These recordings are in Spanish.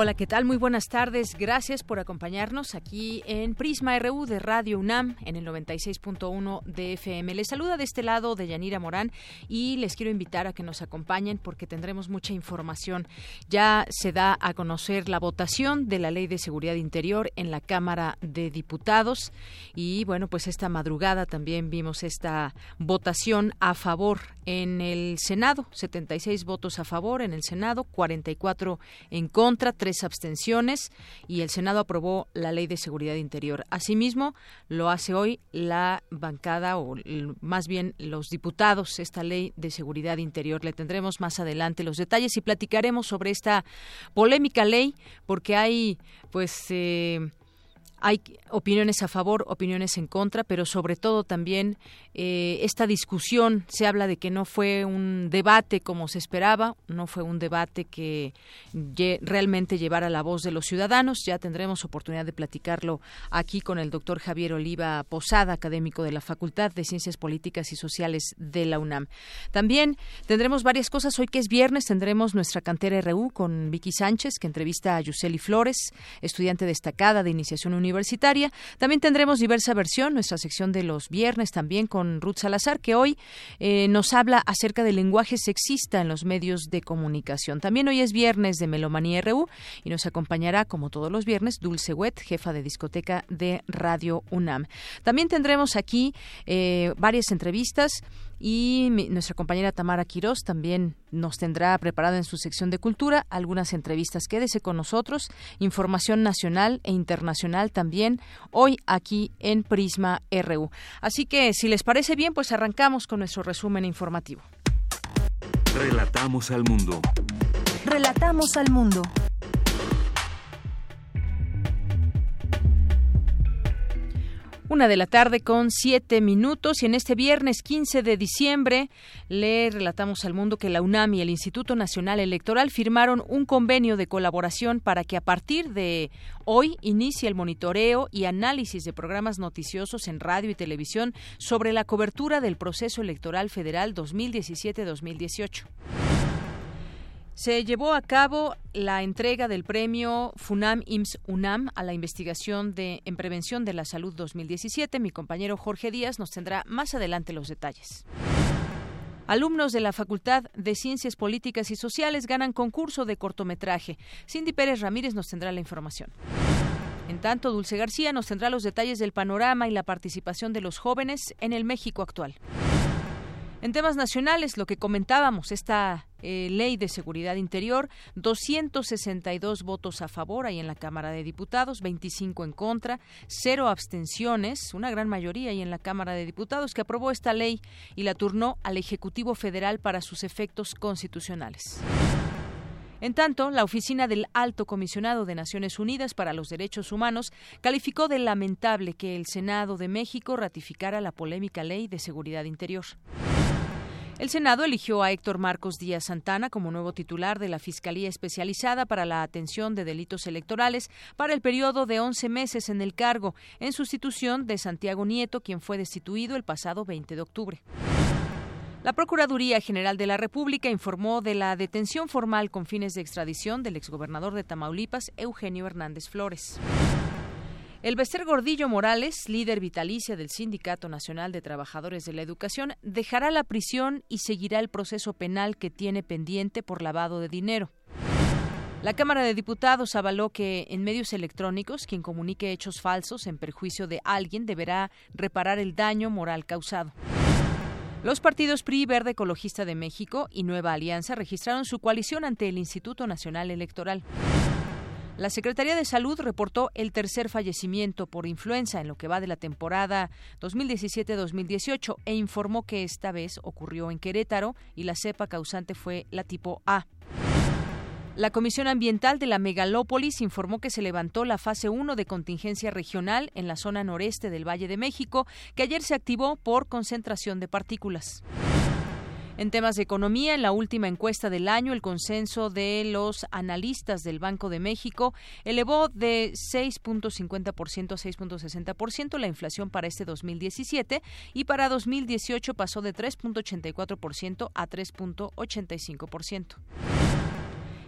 Hola, ¿qué tal? Muy buenas tardes. Gracias por acompañarnos aquí en Prisma RU de Radio UNAM en el 96.1 de FM. Les saluda de este lado de Yanira Morán y les quiero invitar a que nos acompañen porque tendremos mucha información. Ya se da a conocer la votación de la Ley de Seguridad Interior en la Cámara de Diputados y bueno, pues esta madrugada también vimos esta votación a favor en el Senado, 76 votos a favor en el Senado, 44 en contra, abstenciones y el Senado aprobó la Ley de Seguridad Interior. Asimismo, lo hace hoy la bancada o más bien los diputados esta Ley de Seguridad Interior. Le tendremos más adelante los detalles y platicaremos sobre esta polémica ley porque hay pues eh, hay opiniones a favor, opiniones en contra, pero sobre todo también eh, esta discusión se habla de que no fue un debate como se esperaba, no fue un debate que realmente llevara la voz de los ciudadanos. Ya tendremos oportunidad de platicarlo aquí con el doctor Javier Oliva Posada, académico de la Facultad de Ciencias Políticas y Sociales de la UNAM. También tendremos varias cosas. Hoy que es viernes tendremos nuestra cantera RU con Vicky Sánchez, que entrevista a Yuseli Flores, estudiante destacada de iniciación universitaria universitaria. También tendremos diversa versión, nuestra sección de los viernes también con Ruth Salazar, que hoy eh, nos habla acerca del lenguaje sexista en los medios de comunicación. También hoy es viernes de Melomanía RU y nos acompañará, como todos los viernes, Dulce Wet, jefa de discoteca de Radio UNAM. También tendremos aquí eh, varias entrevistas y nuestra compañera Tamara Quirós también nos tendrá preparado en su sección de cultura algunas entrevistas. Quédese con nosotros, información nacional e internacional también hoy aquí en Prisma RU. Así que si les parece bien, pues arrancamos con nuestro resumen informativo. Relatamos al mundo. Relatamos al mundo. Una de la tarde con siete minutos y en este viernes 15 de diciembre le relatamos al mundo que la UNAM y el Instituto Nacional Electoral firmaron un convenio de colaboración para que a partir de hoy inicie el monitoreo y análisis de programas noticiosos en radio y televisión sobre la cobertura del proceso electoral federal 2017-2018 se llevó a cabo la entrega del premio FUNAM IMSS UNAM a la investigación de en prevención de la salud 2017. Mi compañero Jorge Díaz nos tendrá más adelante los detalles. Alumnos de la Facultad de Ciencias Políticas y Sociales ganan concurso de cortometraje. Cindy Pérez Ramírez nos tendrá la información. En tanto, Dulce García nos tendrá los detalles del panorama y la participación de los jóvenes en el México actual. En temas nacionales, lo que comentábamos, esta eh, ley de seguridad interior, 262 votos a favor ahí en la Cámara de Diputados, 25 en contra, cero abstenciones, una gran mayoría ahí en la Cámara de Diputados que aprobó esta ley y la turnó al Ejecutivo Federal para sus efectos constitucionales. En tanto, la Oficina del Alto Comisionado de Naciones Unidas para los Derechos Humanos calificó de lamentable que el Senado de México ratificara la polémica ley de seguridad interior. El Senado eligió a Héctor Marcos Díaz Santana como nuevo titular de la Fiscalía Especializada para la Atención de Delitos Electorales para el periodo de 11 meses en el cargo, en sustitución de Santiago Nieto, quien fue destituido el pasado 20 de octubre. La Procuraduría General de la República informó de la detención formal con fines de extradición del exgobernador de Tamaulipas, Eugenio Hernández Flores. El Bester Gordillo Morales, líder vitalicia del Sindicato Nacional de Trabajadores de la Educación, dejará la prisión y seguirá el proceso penal que tiene pendiente por lavado de dinero. La Cámara de Diputados avaló que en medios electrónicos quien comunique hechos falsos en perjuicio de alguien deberá reparar el daño moral causado. Los partidos PRI, Verde Ecologista de México y Nueva Alianza registraron su coalición ante el Instituto Nacional Electoral. La Secretaría de Salud reportó el tercer fallecimiento por influenza en lo que va de la temporada 2017-2018 e informó que esta vez ocurrió en Querétaro y la cepa causante fue la tipo A. La Comisión Ambiental de la Megalópolis informó que se levantó la fase 1 de contingencia regional en la zona noreste del Valle de México, que ayer se activó por concentración de partículas. En temas de economía, en la última encuesta del año, el consenso de los analistas del Banco de México elevó de 6.50% a 6.60% la inflación para este 2017 y para 2018 pasó de 3.84% a 3.85%.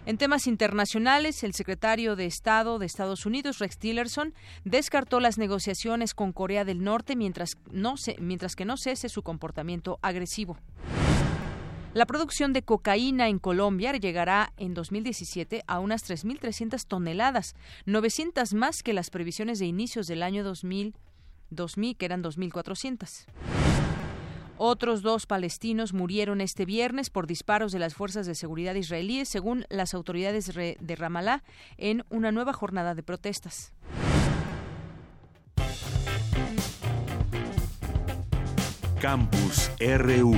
En temas internacionales, el secretario de Estado de Estados Unidos, Rex Tillerson, descartó las negociaciones con Corea del Norte mientras, no se, mientras que no cese su comportamiento agresivo. La producción de cocaína en Colombia llegará en 2017 a unas 3.300 toneladas, 900 más que las previsiones de inicios del año 2000, 2000 que eran 2.400. Otros dos palestinos murieron este viernes por disparos de las fuerzas de seguridad israelíes, según las autoridades de Ramallah, en una nueva jornada de protestas. Campus RU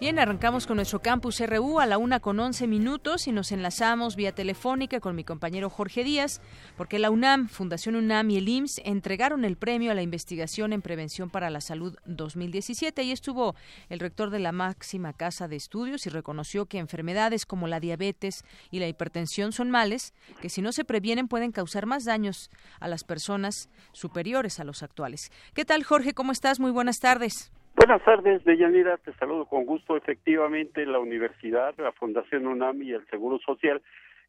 Bien, arrancamos con nuestro campus RU a la una con once minutos y nos enlazamos vía telefónica con mi compañero Jorge Díaz, porque la UNAM, Fundación UNAM y el IMSS entregaron el premio a la investigación en prevención para la salud 2017 y estuvo el rector de la máxima casa de estudios y reconoció que enfermedades como la diabetes y la hipertensión son males que si no se previenen pueden causar más daños a las personas superiores a los actuales. ¿Qué tal, Jorge? ¿Cómo estás? Muy buenas tardes. Buenas tardes, Deyanira, te saludo con gusto. Efectivamente, la universidad, la Fundación UNAM y el Seguro Social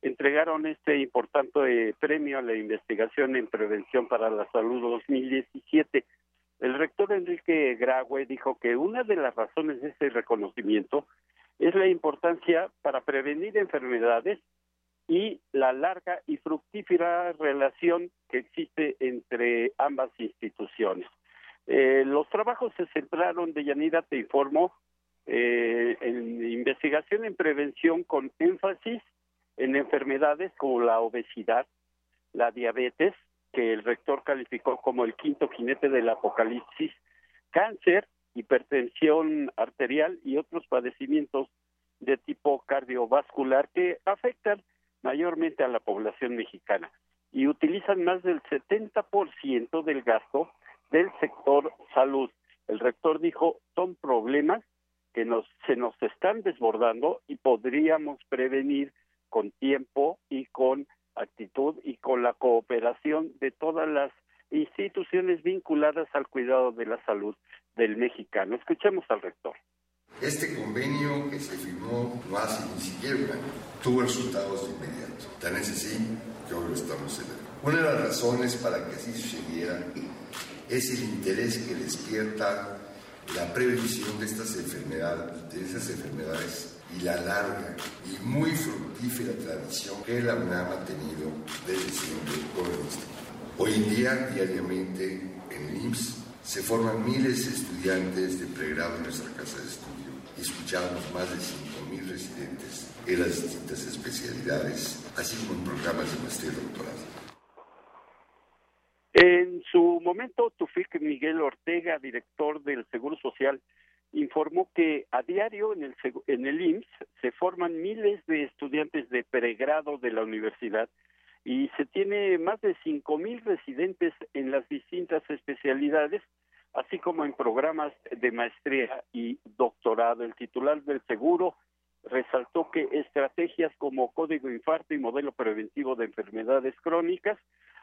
entregaron este importante premio a la investigación en prevención para la salud 2017. El rector Enrique Graue dijo que una de las razones de este reconocimiento es la importancia para prevenir enfermedades y la larga y fructífera relación que existe entre ambas instituciones. Eh, los trabajos se centraron, de Yanira, te informo, eh, en investigación en prevención con énfasis en enfermedades como la obesidad, la diabetes, que el rector calificó como el quinto jinete del apocalipsis, cáncer, hipertensión arterial y otros padecimientos de tipo cardiovascular que afectan mayormente a la población mexicana y utilizan más del 70% del gasto del sector salud. El rector dijo, son problemas que nos, se nos están desbordando y podríamos prevenir con tiempo y con actitud y con la cooperación de todas las instituciones vinculadas al cuidado de la salud del mexicano. Escuchemos al rector. Este convenio que se firmó no hace ni siquiera tuvo resultados de inmediato. Tan es así que hoy lo estamos celebrando. Una de las razones para que así sucediera es el interés que despierta la prevención de estas enfermedades, y la larga y muy fructífera tradición que la UNAM ha tenido desde siempre con el instituto. Hoy en día, diariamente, en el IMSS se forman miles de estudiantes de pregrado en nuestra casa de estudio y escuchamos más de 5.000 residentes en las distintas especialidades, así como en programas de maestría y doctorado. En su momento, Tufik Miguel Ortega, director del Seguro Social, informó que a diario en el, en el IMSS se forman miles de estudiantes de pregrado de la universidad y se tiene más de cinco mil residentes en las distintas especialidades, así como en programas de maestría y doctorado. El titular del seguro resaltó que estrategias como código infarto y modelo preventivo de enfermedades crónicas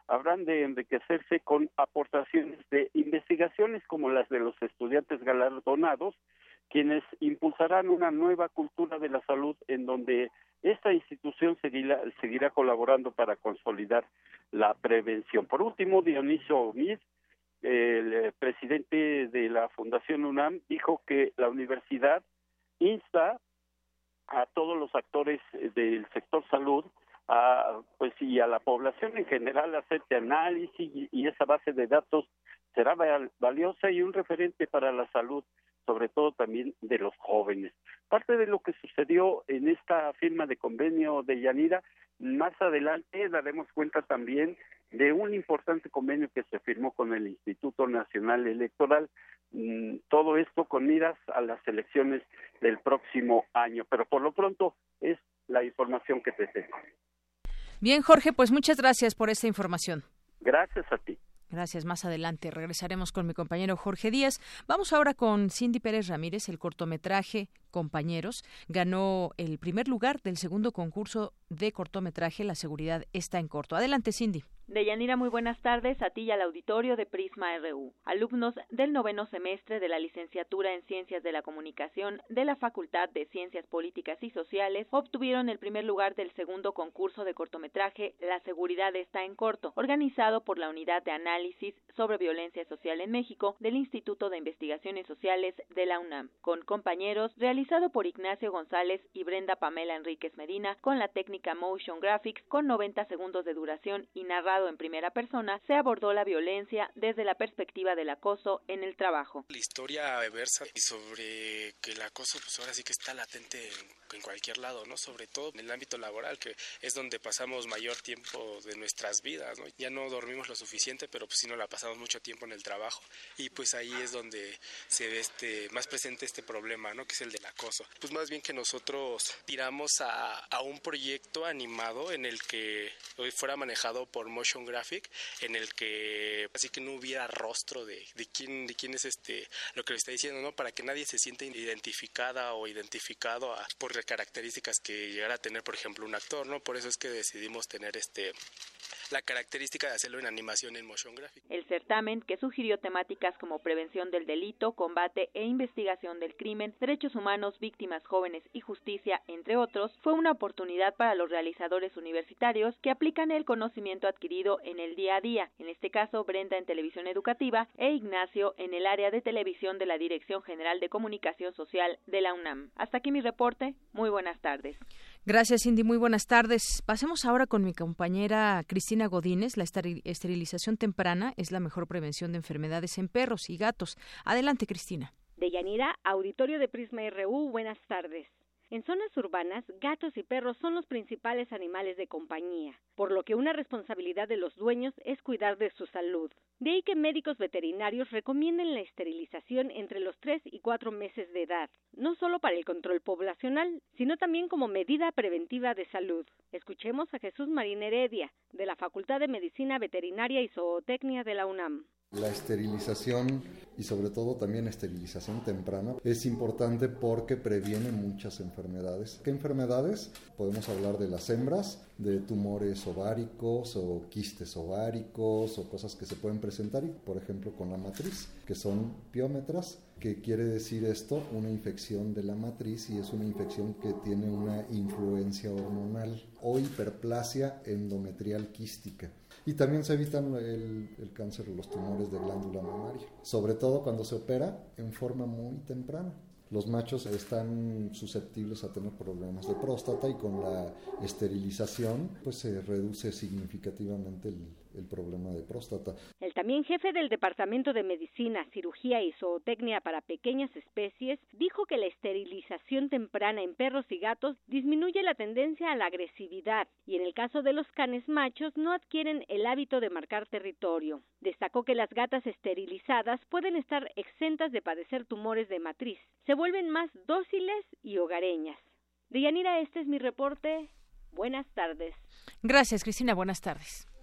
habrán de enriquecerse con aportaciones de investigaciones como las de los estudiantes galardonados, quienes impulsarán una nueva cultura de la salud en donde esta institución seguirá, seguirá colaborando para consolidar la prevención. Por último, Dionisio Mir, el presidente de la Fundación UNAM, dijo que la universidad insta a todos los actores del sector salud a, pues y a la población en general hacer este análisis y, esa base de datos será valiosa y un referente para la salud sobre todo también de los jóvenes. Parte de lo que sucedió en esta firma de convenio de Yanira, más adelante daremos cuenta también de un importante convenio que se firmó con el Instituto Nacional Electoral, mm, todo esto con miras a las elecciones del próximo año, pero por lo pronto es la información que te tengo. Bien, Jorge, pues muchas gracias por esta información. Gracias a ti. Gracias. Más adelante regresaremos con mi compañero Jorge Díaz. Vamos ahora con Cindy Pérez Ramírez. El cortometraje Compañeros ganó el primer lugar del segundo concurso de cortometraje La seguridad está en corto. Adelante, Cindy. Deyanira, muy buenas tardes a ti y al auditorio de Prisma RU. Alumnos del noveno semestre de la licenciatura en Ciencias de la Comunicación de la Facultad de Ciencias Políticas y Sociales obtuvieron el primer lugar del segundo concurso de cortometraje La seguridad está en corto, organizado por la Unidad de Análisis sobre Violencia Social en México del Instituto de Investigaciones Sociales de la UNAM, con compañeros realizado por Ignacio González y Brenda Pamela Enríquez Medina con la técnica Motion Graphics con 90 segundos de duración y narrado en primera persona, se abordó la violencia desde la perspectiva del acoso en el trabajo. La historia versa sobre que el acoso pues ahora sí que está latente en, cualquier lado, ¿no? Sobre todo en el ámbito laboral, que es donde pasamos mayor tiempo de nuestras vidas, ¿no? Ya no dormimos lo suficiente, pero pues si no la pasamos mucho tiempo en el trabajo y pues ahí es donde se ve este más presente este problema, ¿no? Que es el del acoso. Pues más bien que nosotros tiramos a, a un proyecto animado en el que fuera manejado por Graphic en el que así que no hubiera rostro de, de quién de quién es este lo que le está diciendo no para que nadie se sienta identificada o identificado por las características que llegara a tener por ejemplo un actor no por eso es que decidimos tener este la característica de hacerlo en animación en motion graphic. El certamen, que sugirió temáticas como prevención del delito, combate e investigación del crimen, derechos humanos, víctimas jóvenes y justicia, entre otros, fue una oportunidad para los realizadores universitarios que aplican el conocimiento adquirido en el día a día, en este caso Brenda en televisión educativa e Ignacio en el área de televisión de la Dirección General de Comunicación Social de la UNAM. Hasta aquí mi reporte. Muy buenas tardes. Gracias, Cindy. Muy buenas tardes. Pasemos ahora con mi compañera Cristina Godínez. La esterilización temprana es la mejor prevención de enfermedades en perros y gatos. Adelante, Cristina. De Yanira, auditorio de Prisma RU, buenas tardes. En zonas urbanas, gatos y perros son los principales animales de compañía, por lo que una responsabilidad de los dueños es cuidar de su salud. De ahí que médicos veterinarios recomienden la esterilización entre los 3 y 4 meses de edad, no solo para el control poblacional, sino también como medida preventiva de salud. Escuchemos a Jesús Marín Heredia, de la Facultad de Medicina Veterinaria y Zootecnia de la UNAM. La esterilización y sobre todo también esterilización temprana es importante porque previene muchas enfermedades. ¿Qué enfermedades? Podemos hablar de las hembras, de tumores ováricos o quistes ováricos o cosas que se pueden presentar, por ejemplo con la matriz, que son piómetras. ¿Qué quiere decir esto? Una infección de la matriz y es una infección que tiene una influencia hormonal o hiperplasia endometrial quística y también se evitan el, el cáncer o los tumores de glándula mamaria, sobre todo cuando se opera en forma muy temprana. Los machos están susceptibles a tener problemas de próstata y con la esterilización pues se reduce significativamente el, el problema de próstata. El también jefe del Departamento de Medicina, Cirugía y Zootecnia para Pequeñas Especies dijo que la esterilización temprana en perros y gatos disminuye la tendencia a la agresividad y en el caso de los canes machos no adquieren el hábito de marcar territorio. Destacó que las gatas esterilizadas pueden estar exentas de padecer tumores de matriz, se vuelven más dóciles y hogareñas. Deyanira, este es mi reporte. Buenas tardes. Gracias, Cristina. Buenas tardes.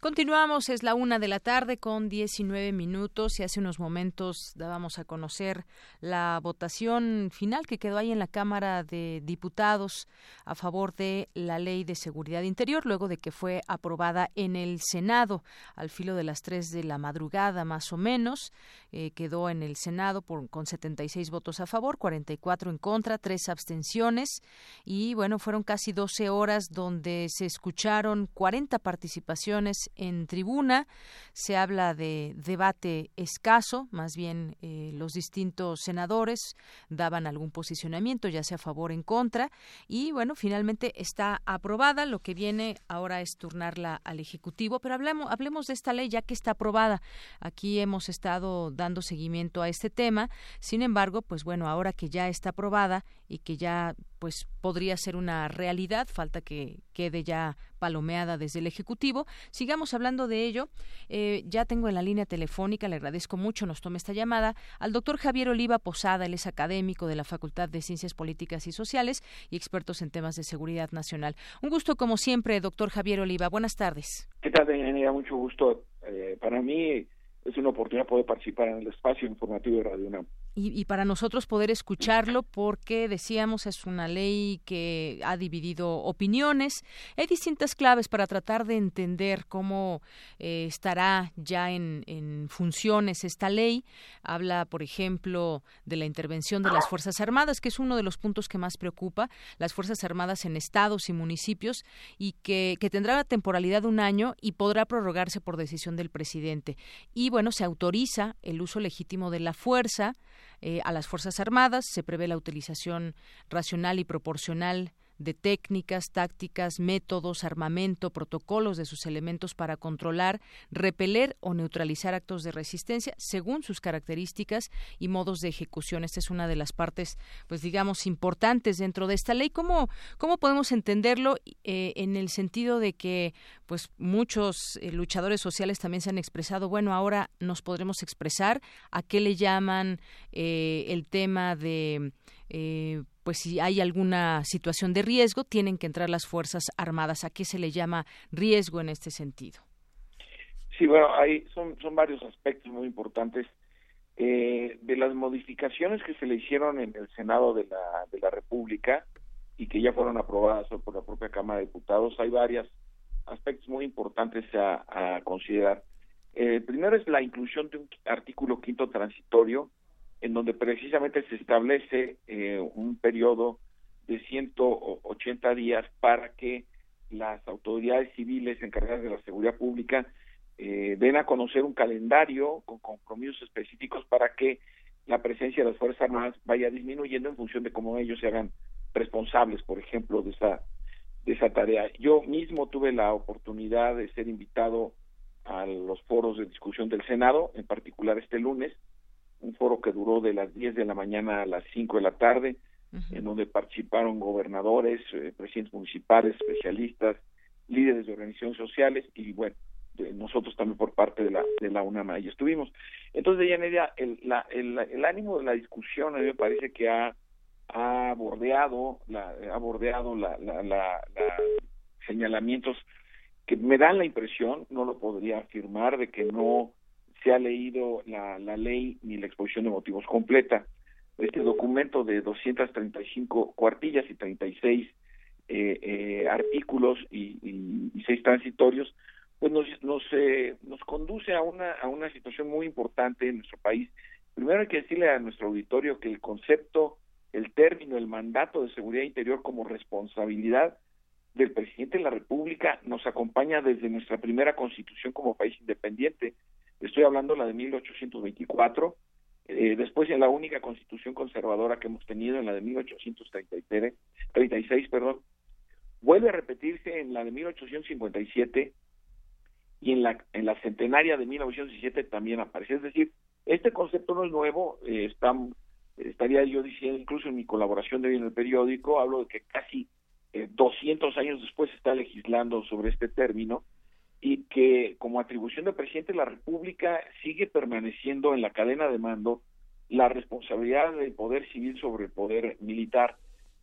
Continuamos, es la una de la tarde con 19 minutos y hace unos momentos dábamos a conocer la votación final que quedó ahí en la Cámara de Diputados a favor de la Ley de Seguridad Interior, luego de que fue aprobada en el Senado al filo de las tres de la madrugada más o menos. Eh, quedó en el Senado por, con 76 votos a favor, 44 en contra, tres abstenciones y bueno, fueron casi 12 horas donde se escucharon 40 participaciones en tribuna. Se habla de debate escaso, más bien eh, los distintos senadores daban algún posicionamiento, ya sea a favor o en contra. Y bueno, finalmente está aprobada. Lo que viene ahora es turnarla al Ejecutivo. Pero hablemos, hablemos de esta ley ya que está aprobada. Aquí hemos estado dando seguimiento a este tema. Sin embargo, pues bueno, ahora que ya está aprobada y que ya pues podría ser una realidad, falta que quede ya palomeada desde el Ejecutivo. Sigamos hablando de ello. Eh, ya tengo en la línea telefónica, le agradezco mucho, nos tome esta llamada, al doctor Javier Oliva Posada, él es académico de la Facultad de Ciencias Políticas y Sociales y expertos en temas de seguridad nacional. Un gusto como siempre, doctor Javier Oliva. Buenas tardes. ¿Qué tal, Daniela? Mucho gusto. Eh, para mí es una oportunidad poder participar en el espacio informativo de Radio UNAM y, para nosotros poder escucharlo porque decíamos es una ley que ha dividido opiniones. Hay distintas claves para tratar de entender cómo eh, estará ya en, funciones esta ley. Habla, por ejemplo, de la intervención de las Fuerzas Armadas, que es uno de los puntos que más preocupa, las Fuerzas Armadas en estados y municipios y que, que tendrá la temporalidad de un año y podrá prorrogarse por decisión del presidente. Y bueno, se autoriza el uso legítimo de la fuerza eh, a las Fuerzas Armadas, se prevé la utilización racional y proporcional de técnicas, tácticas, métodos, armamento, protocolos de sus elementos para controlar, repeler o neutralizar actos de resistencia según sus características y modos de ejecución. Esta es una de las partes, pues digamos, importantes dentro de esta ley. ¿Cómo, cómo podemos entenderlo eh, en el sentido de que, pues, muchos eh, luchadores sociales también se han expresado, bueno, ahora nos podremos expresar a qué le llaman eh, el tema de pues si hay alguna situación de riesgo, tienen que entrar las Fuerzas Armadas. ¿A qué se le llama riesgo en este sentido? Sí, bueno, hay, son, son varios aspectos muy importantes. Eh, de las modificaciones que se le hicieron en el Senado de la, de la República y que ya fueron aprobadas por la propia Cámara de Diputados, hay varios aspectos muy importantes a, considerar. Eh, primero es la inclusión de un artículo quinto transitorio en donde precisamente se establece eh, un periodo de 180 días para que las autoridades civiles encargadas de la seguridad pública eh, den a conocer un calendario con compromisos específicos para que la presencia de las Fuerzas Armadas vaya disminuyendo en función de cómo ellos se hagan responsables, por ejemplo, de esa, de esa tarea. Yo mismo tuve la oportunidad de ser invitado a los foros de discusión del Senado, en particular este lunes, un foro que duró de las 10 de la mañana a las 5 de la tarde, en donde participaron gobernadores, eh, presidentes municipales, especialistas, líderes de organizaciones sociales y bueno, nosotros también por parte de la de la UNAM ahí estuvimos. Entonces, ya el, la, el, el ánimo de la discusión a mí me parece que ha, ha bordeado la, ha bordeado la, la, la, señalamientos que me dan la impresión, no lo podría afirmar, de que no se ha leído la, ley ni la exposición de motivos completa. Este documento de 235 cuartillas y 36 eh, eh, artículos y, y, seis transitorios, pues nos nos, eh, nos conduce a una a una situación muy importante en nuestro país. Primero hay que decirle a nuestro auditorio que el concepto, el término, el mandato de seguridad interior como responsabilidad del presidente de la República nos acompaña desde nuestra primera constitución como país independiente. Estoy hablando de la de 1824, eh, después en la única constitución conservadora que hemos tenido, en la de 1833, 36, perdón, vuelve a repetirse en la de 1857 y en la, en la centenaria de 1917 también aparece. Es decir, este concepto no es nuevo, eh, está, estaría yo diciendo, incluso en mi colaboración de hoy en el periódico, hablo de que casi 200 eh, años después se está legislando sobre este término, y que como atribución del presidente de la República sigue permaneciendo en la cadena de mando la responsabilidad del poder civil sobre el poder militar.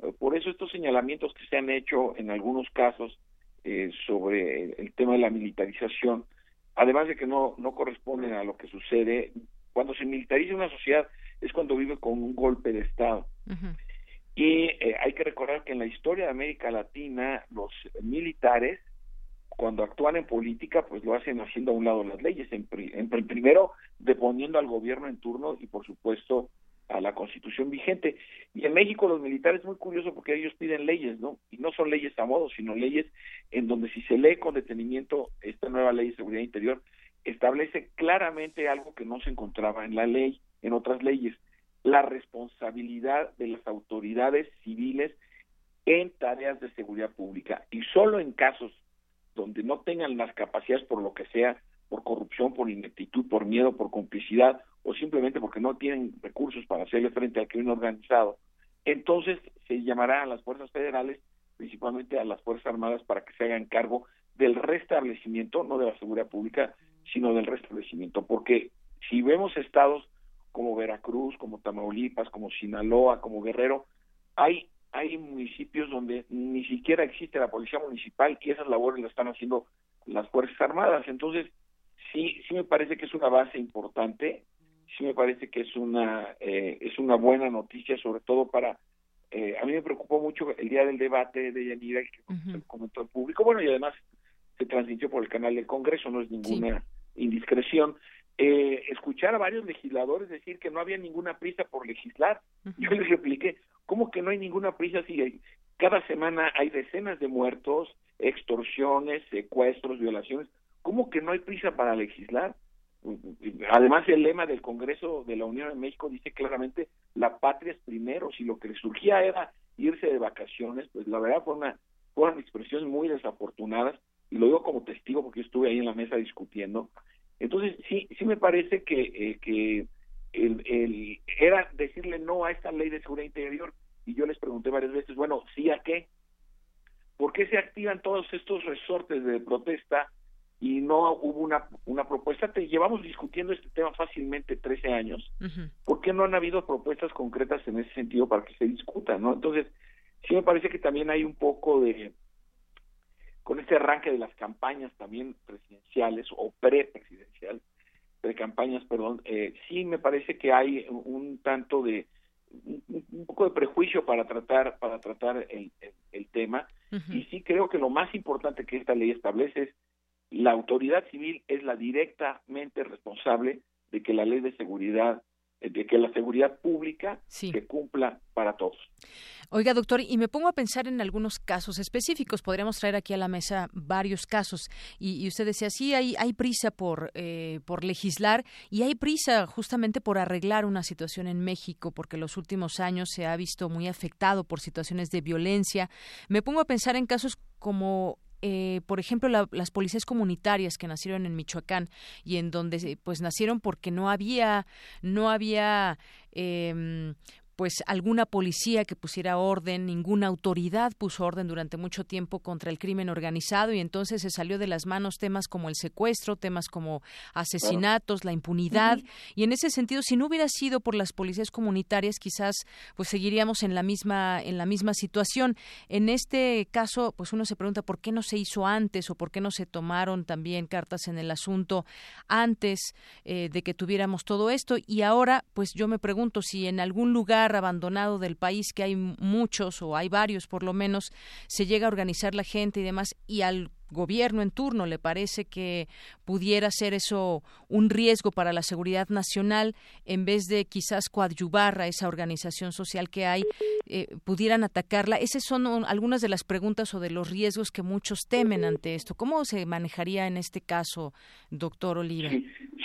Eh, por eso estos señalamientos que se han hecho en algunos casos eh, sobre el, tema de la militarización, además de que no, no corresponden a lo que sucede, cuando se militariza una sociedad es cuando vive con un golpe de Estado. Y eh, hay que recordar que en la historia de América Latina los militares cuando actúan en política, pues lo hacen haciendo a un lado las leyes, en, primero deponiendo al gobierno en turno y por supuesto a la constitución vigente. Y en México los militares es muy curioso porque ellos piden leyes, ¿no? Y no son leyes a modo, sino leyes en donde si se lee con detenimiento esta nueva ley de seguridad interior, establece claramente algo que no se encontraba en la ley, en otras leyes, la responsabilidad de las autoridades civiles en tareas de seguridad pública. Y solo en casos donde no tengan las capacidades por lo que sea, por corrupción, por ineptitud, por miedo, por complicidad o simplemente porque no tienen recursos para hacerle frente al crimen organizado, entonces se llamará a las fuerzas federales, principalmente a las Fuerzas Armadas, para que se hagan cargo del restablecimiento, no de la seguridad pública, sino del restablecimiento. Porque si vemos estados como Veracruz, como Tamaulipas, como Sinaloa, como Guerrero, hay hay municipios donde ni siquiera existe la policía municipal y esas labores las están haciendo las Fuerzas Armadas. Entonces, sí, sí me parece que es una base importante, sí me parece que es una, eh, es una buena noticia, sobre todo para, eh, a mí me preocupó mucho el día del debate de Yanira, que comentó el público, bueno, y además se transmitió por el canal del Congreso, no es ninguna indiscreción, eh, escuchar a varios legisladores decir que no había ninguna prisa por legislar. Yo les repliqué, ¿cómo que no hay ninguna prisa si cada semana hay decenas de muertos, extorsiones, secuestros, violaciones? ¿Cómo que no hay prisa para legislar? Además, el lema del Congreso de la Unión de México dice claramente, la patria es primero. Si lo que le surgía era irse de vacaciones, pues la verdad fue una, fueron expresiones muy desafortunadas, y lo digo como testigo porque estuve ahí en la mesa discutiendo. Entonces, sí, sí me parece que, eh, que el, el, era decirle no a esta ley de seguridad interior, y yo les pregunté varias veces, bueno, ¿sí a qué? ¿Por qué se activan todos estos resortes de protesta y no hubo una, una propuesta. Te llevamos discutiendo este tema fácilmente 13 años. ¿Por qué no han habido propuestas concretas en ese sentido para que se discuta? ¿no? Entonces, sí me parece que también hay un poco de, con este arranque de las campañas también presidenciales o pre-presidencial, pre-campañas, perdón, eh, sí me parece que hay un tanto de, un, poco de prejuicio para tratar, para tratar el, el, tema. Y sí creo que lo más importante que esta ley establece es la autoridad civil es la directamente responsable de que la ley de seguridad de que la seguridad pública se cumpla para todos. Oiga, doctor, y me pongo a pensar en algunos casos específicos. Podríamos traer aquí a la mesa varios casos. Y, usted decía, sí, hay, hay prisa por, eh, por legislar y hay prisa justamente por arreglar una situación en México, porque los últimos años se ha visto muy afectado por situaciones de violencia. Me pongo a pensar en casos como eh, por ejemplo, las policías comunitarias que nacieron en Michoacán y en donde pues nacieron porque no había no había eh, pues alguna policía que pusiera orden, ninguna autoridad puso orden durante mucho tiempo contra el crimen organizado y entonces se salió de las manos temas como el secuestro, temas como asesinatos, la impunidad. Y en ese sentido si no hubiera sido por las policías comunitarias quizás pues seguiríamos en la misma en la misma situación. En este caso pues uno se pregunta por qué no se hizo antes o por qué no se tomaron también cartas en el asunto antes eh, de que tuviéramos todo esto. Y ahora pues yo me pregunto si en algún lugar abandonado del país, que hay muchos o hay varios por lo menos, se llega a organizar la gente y demás, y al gobierno en turno le parece que pudiera ser eso un riesgo para la seguridad nacional en vez de quizás coadyuvar a esa organización social que hay eh, pudieran atacarla. Esas son algunas de las preguntas o de los riesgos que muchos temen ante esto. Cómo se manejaría en este caso doctor Oliva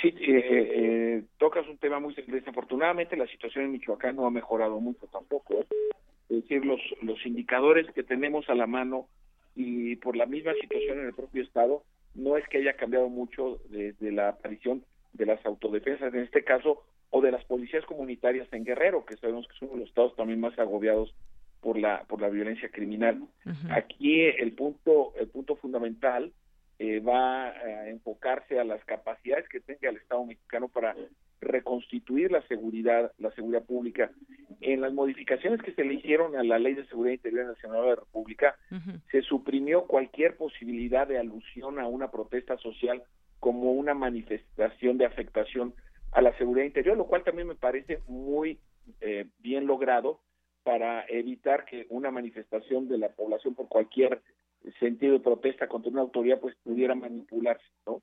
sí, eh, eh, tocas un tema muy desafortunadamente la situación en Michoacán no ha mejorado mucho tampoco es decir los los indicadores que tenemos a la mano y por la misma situación en el propio Estado, no es que haya cambiado mucho desde la aparición de las autodefensas en este caso o de las policías comunitarias en Guerrero, que sabemos que son uno de los estados también más agobiados por la por la violencia criminal. Aquí el punto el punto fundamental eh, va a enfocarse a las capacidades que tenga el Estado mexicano para reconstituir la seguridad, la seguridad pública. En las modificaciones que se le hicieron a la Ley de Seguridad Interior Nacional de la República, se suprimió cualquier posibilidad de alusión a una protesta social como una manifestación de afectación a la seguridad interior, lo cual también me parece muy eh, bien logrado para evitar que una manifestación de la población por cualquier sentido de protesta contra una autoridad pues pudiera manipularse, ¿no?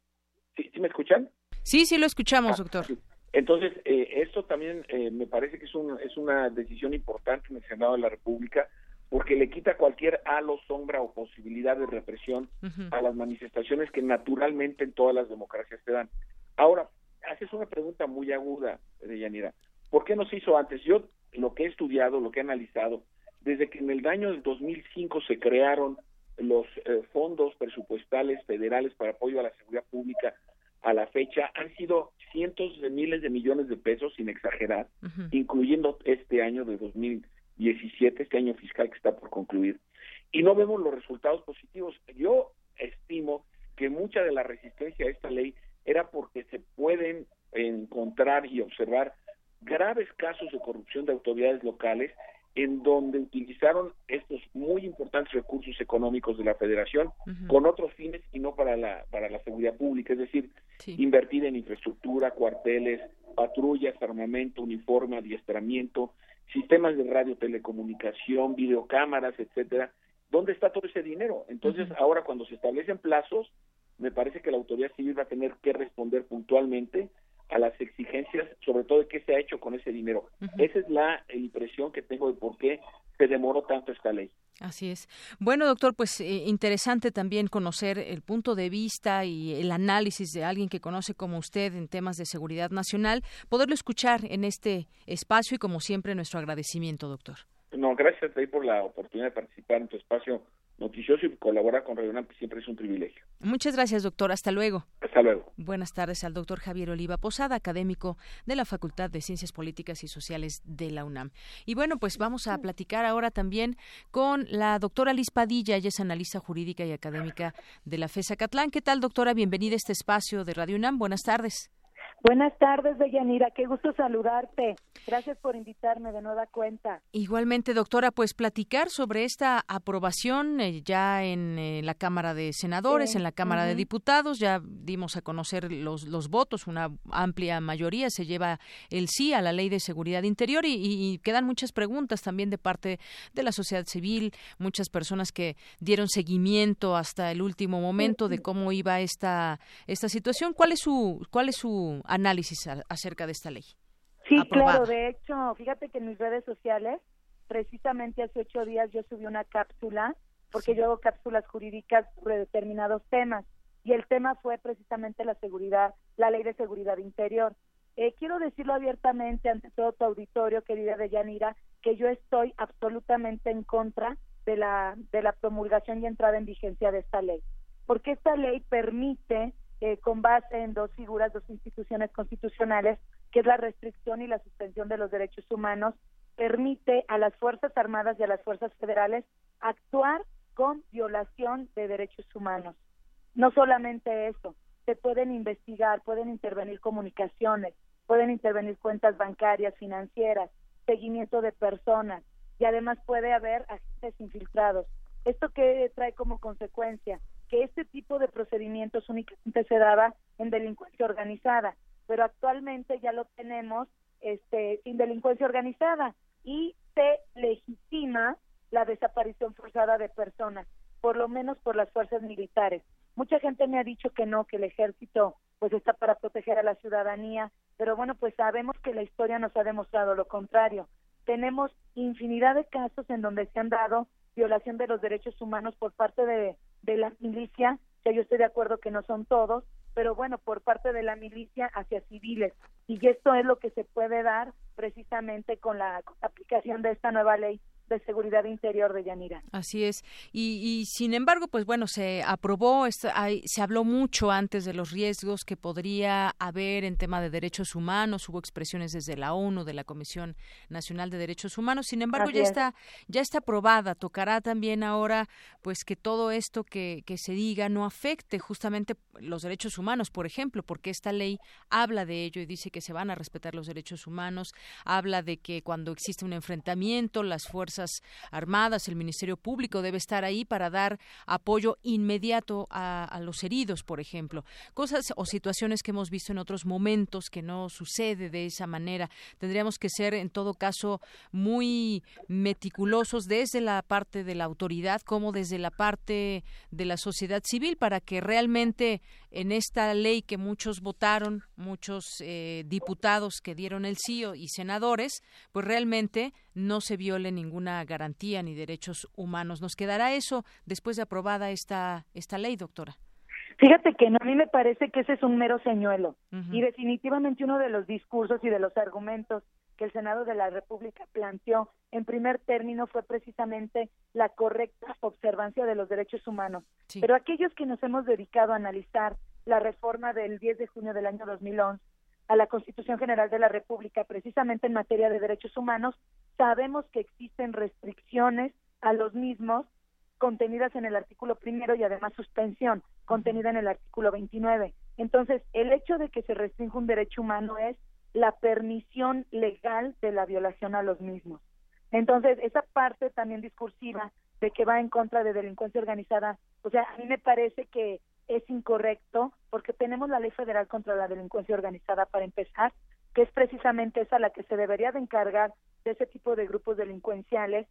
¿Sí, me escuchan? Sí, sí lo escuchamos, ah, doctor. Entonces, eh, esto también eh, me parece que es, un, es una decisión importante en el Senado de la República porque le quita cualquier halo, sombra o posibilidad de represión a las manifestaciones que naturalmente en todas las democracias se dan. Ahora, haces una pregunta muy aguda, Yanira. ¿Por qué no se hizo antes? Yo lo que he estudiado, lo que he analizado, desde que en el año del 2005 se crearon los eh, fondos presupuestales federales para apoyo a la seguridad pública a la fecha han sido cientos de miles de millones de pesos, sin exagerar, incluyendo este año de 2017, este año fiscal que está por concluir, y no vemos los resultados positivos. Yo estimo que mucha de la resistencia a esta ley era porque se pueden encontrar y observar graves casos de corrupción de autoridades locales en donde utilizaron estos muy importantes recursos económicos de la federación con otros fines y no para la para la seguridad pública, es decir, invertir en infraestructura, cuarteles, patrullas, armamento, uniforme, adiestramiento, sistemas de radio, telecomunicación, videocámaras, etcétera. ¿Dónde está todo ese dinero? Entonces, ahora cuando se establecen plazos, me parece que la autoridad civil va a tener que responder puntualmente a las exigencias, sobre todo de qué se ha hecho con ese dinero. Esa es la impresión que tengo de por qué se demoró tanto esta ley. Así es. Bueno, doctor, pues eh, interesante también conocer el punto de vista y el análisis de alguien que conoce como usted en temas de seguridad nacional, poderlo escuchar en este espacio y como siempre nuestro agradecimiento, doctor. No, gracias a ti por la oportunidad de participar en tu espacio noticioso y colaborar con Radio UNAM, siempre es un privilegio. Muchas gracias, doctor. Hasta luego. Hasta luego. Buenas tardes al doctor Javier Oliva Posada, académico de la Facultad de Ciencias Políticas y Sociales de la UNAM. Y bueno, pues vamos a platicar ahora también con la doctora Liz Padilla, ella es analista jurídica y académica de la FESA Catlán. ¿Qué tal, doctora? Bienvenida a este espacio de Radio UNAM. Buenas tardes. Buenas tardes, Deyanira. Qué gusto saludarte. Gracias por invitarme de nueva cuenta. Igualmente, doctora, pues platicar sobre esta aprobación eh, ya en eh, la Cámara de Senadores, en la Cámara de Diputados. Ya dimos a conocer los, los votos, una amplia mayoría se lleva el sí a la Ley de Seguridad Interior y, quedan muchas preguntas también de parte de la sociedad civil, muchas personas que dieron seguimiento hasta el último momento de cómo iba esta, esta situación. ¿Cuál es su, cuál es su análisis acerca de esta ley. Sí, claro, de hecho, fíjate que en mis redes sociales, precisamente hace ocho días yo subí una cápsula, porque yo hago cápsulas jurídicas sobre determinados temas, y el tema fue precisamente la seguridad, la ley de seguridad interior. Eh, quiero decirlo abiertamente ante todo tu auditorio, querida Deyanira, que yo estoy absolutamente en contra de la, de la promulgación y entrada en vigencia de esta ley, porque esta ley permite eh, con base en dos figuras, dos instituciones constitucionales, que es la restricción y la suspensión de los derechos humanos, permite a las Fuerzas Armadas y a las Fuerzas Federales actuar con violación de derechos humanos. No solamente eso, se pueden investigar, pueden intervenir comunicaciones, pueden intervenir cuentas bancarias, financieras, seguimiento de personas y además puede haber agentes infiltrados. ¿Esto qué trae como consecuencia? Que este tipo de procedimientos únicamente se daba en delincuencia organizada, pero actualmente ya lo tenemos este, sin delincuencia organizada y se legitima la desaparición forzada de personas, por lo menos por las fuerzas militares. Mucha gente me ha dicho que no, que el ejército pues está para proteger a la ciudadanía, pero bueno, pues sabemos que la historia nos ha demostrado lo contrario. Tenemos infinidad de casos en donde se han dado violación de los derechos humanos por parte de de la milicia, que yo estoy de acuerdo que no son todos, pero bueno, por parte de la milicia hacia civiles. Y esto es lo que se puede dar precisamente con la aplicación de esta nueva ley de seguridad interior de Yanira. Así es. Y, sin embargo, pues bueno, se aprobó, se habló mucho antes de los riesgos que podría haber en tema de derechos humanos, hubo expresiones desde la ONU, de la Comisión Nacional de Derechos Humanos. Sin embargo, ya está ya está aprobada. Tocará también ahora pues que todo esto que, que se diga no afecte justamente los derechos humanos, por ejemplo, porque esta ley habla de ello y dice que se van a respetar los derechos humanos, habla de que cuando existe un enfrentamiento, las fuerzas Armadas, el Ministerio Público debe estar ahí para dar apoyo inmediato a, a los heridos, por ejemplo. Cosas o situaciones que hemos visto en otros momentos que no sucede de esa manera. Tendríamos que ser, en todo caso, muy meticulosos desde la parte de la autoridad como desde la parte de la sociedad civil para que realmente en esta ley que muchos votaron, muchos eh, diputados que dieron el sí y senadores, pues realmente no se viole ninguna garantía ni derechos humanos. ¿Nos quedará eso después de aprobada esta, esta ley, doctora? Fíjate que a mí me parece que ese es un mero señuelo y definitivamente uno de los discursos y de los argumentos que el Senado de la República planteó en primer término fue precisamente la correcta observancia de los derechos humanos. Pero aquellos que nos hemos dedicado a analizar la reforma del 10 de junio del año 2011 a la Constitución General de la República, precisamente en materia de derechos humanos, sabemos que existen restricciones a los mismos contenidas en el artículo primero y además suspensión contenida en el artículo 29. Entonces, el hecho de que se restrinja un derecho humano es la permisión legal de la violación a los mismos. Entonces, esa parte también discursiva de que va en contra de delincuencia organizada, o sea, a mí me parece que es incorrecto porque tenemos la ley federal contra la delincuencia organizada para empezar, que es precisamente esa la que se debería de encargar de ese tipo de grupos delincuenciales.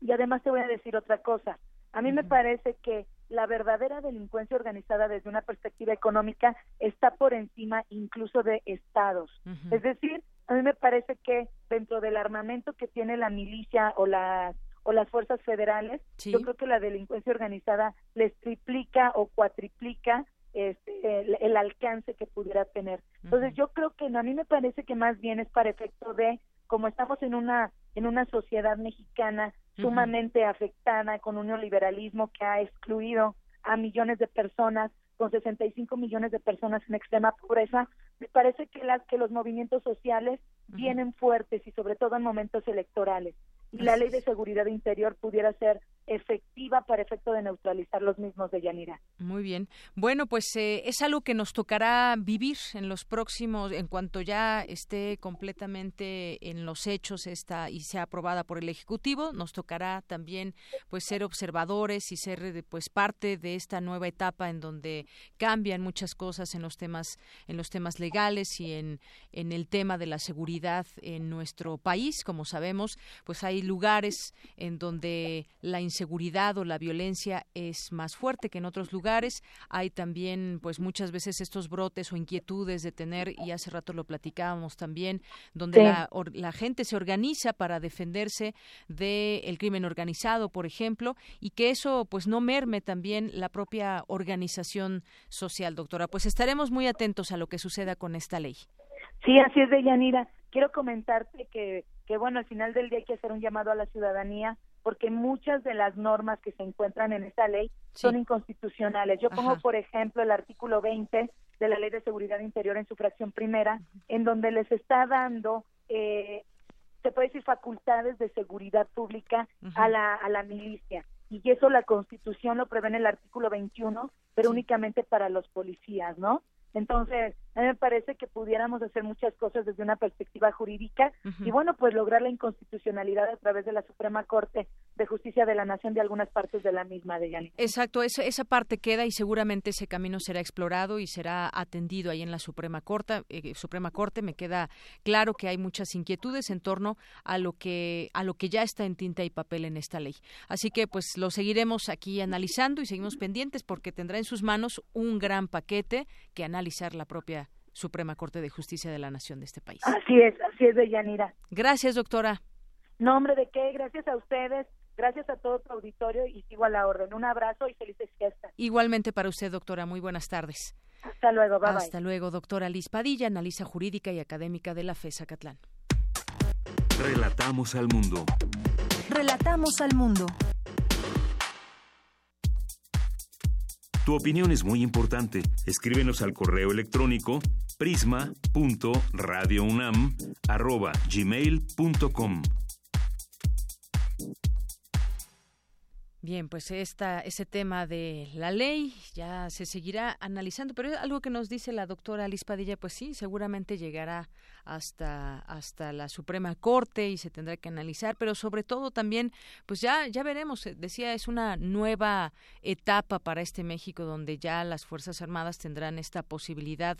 Y además te voy a decir otra cosa. A mí me parece que la verdadera delincuencia organizada desde una perspectiva económica está por encima incluso de estados. Es decir, a mí me parece que dentro del armamento que tiene la milicia o las o las fuerzas federales, yo creo que la delincuencia organizada les triplica o cuatriplica este, el, alcance que pudiera tener. Entonces, yo creo que a mí me parece que más bien es para efecto de como estamos en una en una sociedad mexicana sumamente afectada con un neoliberalismo que ha excluido a millones de personas, con 65 millones de personas en extrema pobreza, me parece que las que los movimientos sociales vienen fuertes y sobre todo en momentos electorales y la ley de seguridad interior pudiera ser efectiva para efecto de neutralizar los mismos de Yanira. Muy bien. Bueno, pues eh, es algo que nos tocará vivir en los próximos, en cuanto ya esté completamente en los hechos esta y sea aprobada por el Ejecutivo, nos tocará también pues ser observadores y ser pues parte de esta nueva etapa en donde cambian muchas cosas en los temas en los temas legales y en en el tema de la seguridad en nuestro país, como sabemos, pues hay lugares en donde la inseguridad o la violencia es más fuerte que en otros lugares. Hay también, pues muchas veces estos brotes o inquietudes de tener, y hace rato lo platicábamos también, donde la, la, gente se organiza para defenderse del crimen organizado, por ejemplo, y que eso pues no merme también la propia organización social, doctora. Pues estaremos muy atentos a lo que suceda con esta ley. Sí, así es, Deyanira. Quiero comentarte que, que, bueno, al final del día hay que hacer un llamado a la ciudadanía porque muchas de las normas que se encuentran en esta ley son inconstitucionales. Yo pongo, por ejemplo, el artículo 20 de la Ley de Seguridad Interior en su fracción primera, en donde les está dando, eh, se puede decir, facultades de seguridad pública a, la, a la milicia. Y eso la Constitución lo prevé en el artículo 21, pero únicamente para los policías, ¿no? Entonces, a mí me parece que pudiéramos hacer muchas cosas desde una perspectiva jurídica y bueno, pues lograr la inconstitucionalidad a través de la Suprema Corte de Justicia de la Nación de algunas partes de la misma de Yani. Exacto, esa, esa parte queda y seguramente ese camino será explorado y será atendido ahí en la Suprema Corte. Eh, Suprema Corte me queda claro que hay muchas inquietudes en torno a lo que a lo que ya está en tinta y papel en esta ley. Así que pues lo seguiremos aquí analizando y seguimos pendientes porque tendrá en sus manos un gran paquete que analizar la propia Suprema Corte de Justicia de la Nación de este país. Así es, así es, Deyanira. Gracias, doctora. No, hombre, ¿de qué? Gracias a ustedes, gracias a todo tu auditorio y sigo a la orden. Un abrazo y felices fiestas. Igualmente para usted, doctora. Muy buenas tardes. Hasta luego, bye Hasta luego, doctora Liz Padilla, analiza jurídica y académica de la FESA Catlán. Relatamos al mundo. Relatamos al mundo. Tu opinión es muy importante. Escríbenos al correo electrónico prisma.radiounam@gmail.com. Bien, pues esta, ese tema de la ley ya se seguirá analizando, pero algo que nos dice la doctora Alice Padilla, pues sí, seguramente llegará hasta, hasta la Suprema Corte y se tendrá que analizar, pero sobre todo también, pues ya, ya veremos, eh, decía, es una nueva etapa para este México donde ya las Fuerzas Armadas tendrán esta posibilidad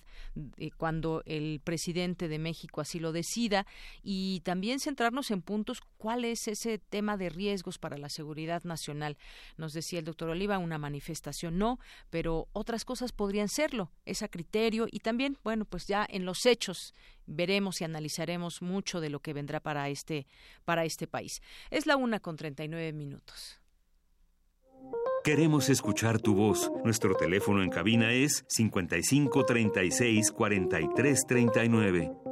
cuando el presidente de México así lo decida y también centrarnos en puntos, cuál es ese tema de riesgos para la seguridad nacional nos decía el doctor Oliva, una manifestación no, pero otras cosas podrían serlo, es a criterio y también, bueno, pues ya en los hechos veremos y analizaremos mucho de lo que vendrá para este, para este país. Es la una con 39 minutos. Queremos escuchar tu voz. Nuestro teléfono en cabina es 55 36 43 39.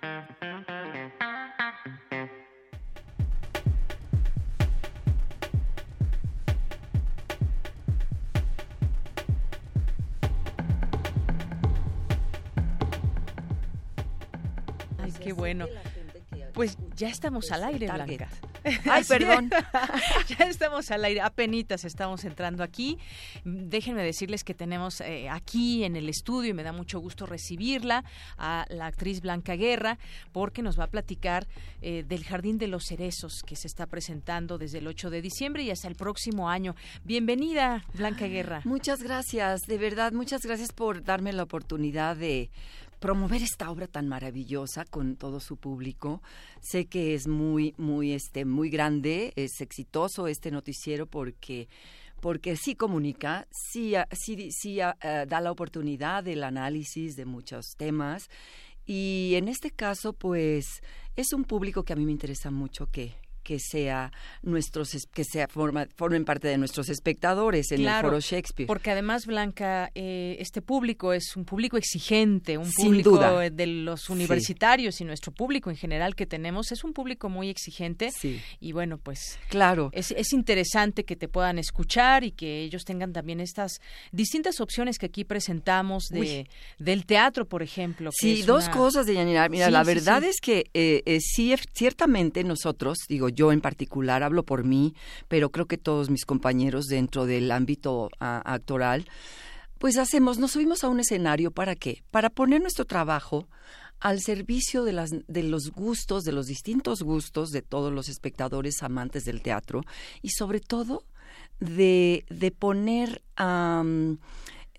Pues ya estamos al aire, Blanca. Ay, perdón. ya estamos al aire, apenas estamos entrando aquí. Déjenme decirles que tenemos eh, aquí en el estudio, y me da mucho gusto recibirla, a la actriz Blanca Guerra, porque nos va a platicar eh, del Jardín de los Cerezos, que se está presentando desde el 8 de diciembre y hasta el próximo año. Bienvenida, Blanca Guerra. Muchas gracias, de verdad, muchas gracias por darme la oportunidad de promover esta obra tan maravillosa con todo su público. Sé que es muy, muy, este, muy grande, es exitoso este noticiero porque porque sí comunica, sí, sí, sí eh, da la oportunidad del análisis de muchos temas y en este caso, pues, es un público que a mí me interesa mucho que, que sea nuestros que sea forma, formen parte de nuestros espectadores en el foro Shakespeare. porque además Blanca eh, este público es un público exigente un público de los universitarios y nuestro público en general que tenemos es un público muy exigente y bueno pues claro. es, es interesante que te puedan escuchar y que ellos tengan también estas distintas opciones que aquí presentamos de del teatro por ejemplo sí dos cosas de Yanira mira la verdad es que eh, eh, sí ciertamente nosotros digo yo en particular, hablo por mí, pero creo que todos mis compañeros dentro del ámbito actoral, pues hacemos, nos subimos a un escenario para qué? Para poner nuestro trabajo al servicio de, las, de los gustos, de los distintos gustos de todos los espectadores amantes del teatro y sobre todo de, de poner a...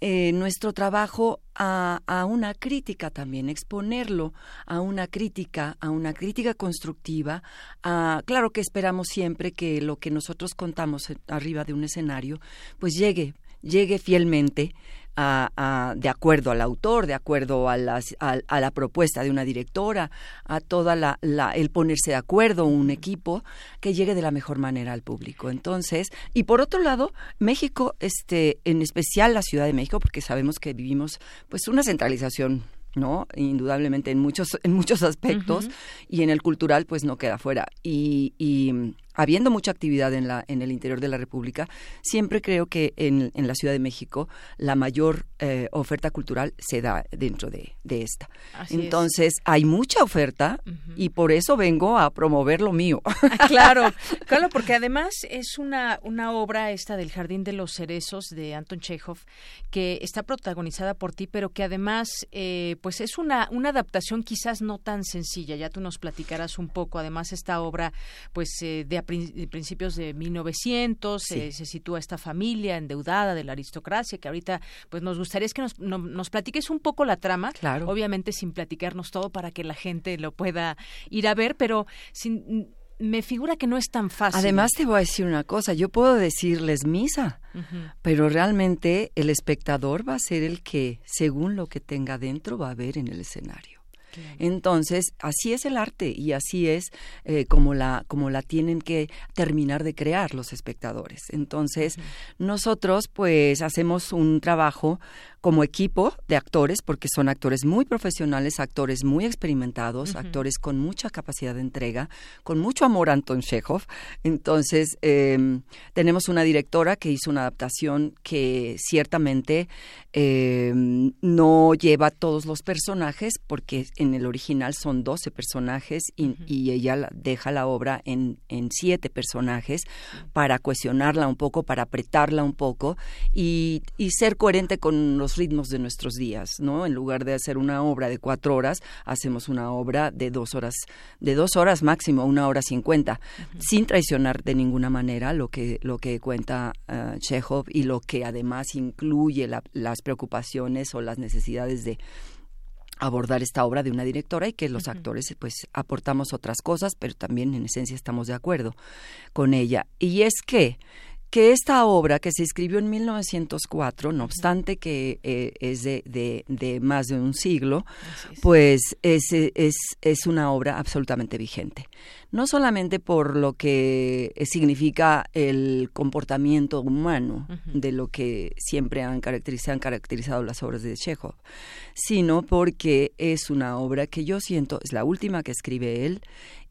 Eh, nuestro trabajo a, a, una crítica también, exponerlo a una crítica, a una crítica constructiva. A, claro que esperamos siempre que lo que nosotros contamos arriba de un escenario, pues llegue, llegue fielmente a, de acuerdo al autor, de acuerdo a, las, a, la propuesta de una directora, a toda la, el ponerse de acuerdo un equipo que llegue de la mejor manera al público. Entonces, y por otro lado, México, este, en especial la Ciudad de México, porque sabemos que vivimos pues una centralización ¿no? Indudablemente en muchos, en muchos aspectos y en el cultural pues no queda fuera. Y, y habiendo mucha actividad en, la, en el interior de la República, siempre creo que en, en la Ciudad de México la mayor eh, oferta cultural se da dentro de, de esta. Entonces, hay mucha oferta y por eso vengo a promover lo mío. Ah, claro, claro, porque además es una, una obra esta del Jardín de los Cerezos de Anton Chekhov que está protagonizada por ti, pero que además eh, pues es una, una adaptación quizás no tan sencilla. Ya tú nos platicarás un poco. Además, esta obra pues eh, de principios de 1900, se sitúa esta familia endeudada de la aristocracia, que ahorita pues nos gustaría es que nos, nos platiques un poco la trama, claro. obviamente sin platicarnos todo para que la gente lo pueda ir a ver, pero sin me figura que no es tan fácil. Además te voy a decir una cosa, yo puedo decirles misa, pero realmente el espectador va a ser el que, según lo que tenga dentro, va a ver en el escenario. Entonces, así es el arte y así es eh, como, la, como la tienen que terminar de crear los espectadores. Entonces, nosotros pues hacemos un trabajo como equipo de actores, porque son actores muy profesionales, actores muy experimentados, actores con mucha capacidad de entrega, con mucho amor a Anton Chekhov. Entonces, em, tenemos una directora que hizo una adaptación que ciertamente em, no lleva todos los personajes, porque en el original son 12 personajes y, ella deja la obra en, en siete personajes para cuestionarla un poco, para apretarla un poco y, y ser coherente con los ritmos de nuestros días, ¿no? En lugar de hacer una obra de cuatro horas, hacemos una obra de dos horas, de dos horas máximo, una hora cincuenta, sin traicionar de ninguna manera lo que, lo que cuenta uh, Chekhov y lo que además incluye las preocupaciones o las necesidades de abordar esta obra de una directora y que los actores pues aportamos otras cosas, pero también en esencia estamos de acuerdo con ella. Y es que que esta obra, que se escribió en 1904, no obstante que eh, es de, de, más de un siglo, pues es, es, es, una obra absolutamente vigente. No solamente por lo que significa el comportamiento humano, de lo que siempre han caracterizado, han caracterizado las obras de Chekhov, sino porque es una obra que yo siento, es la última que escribe él,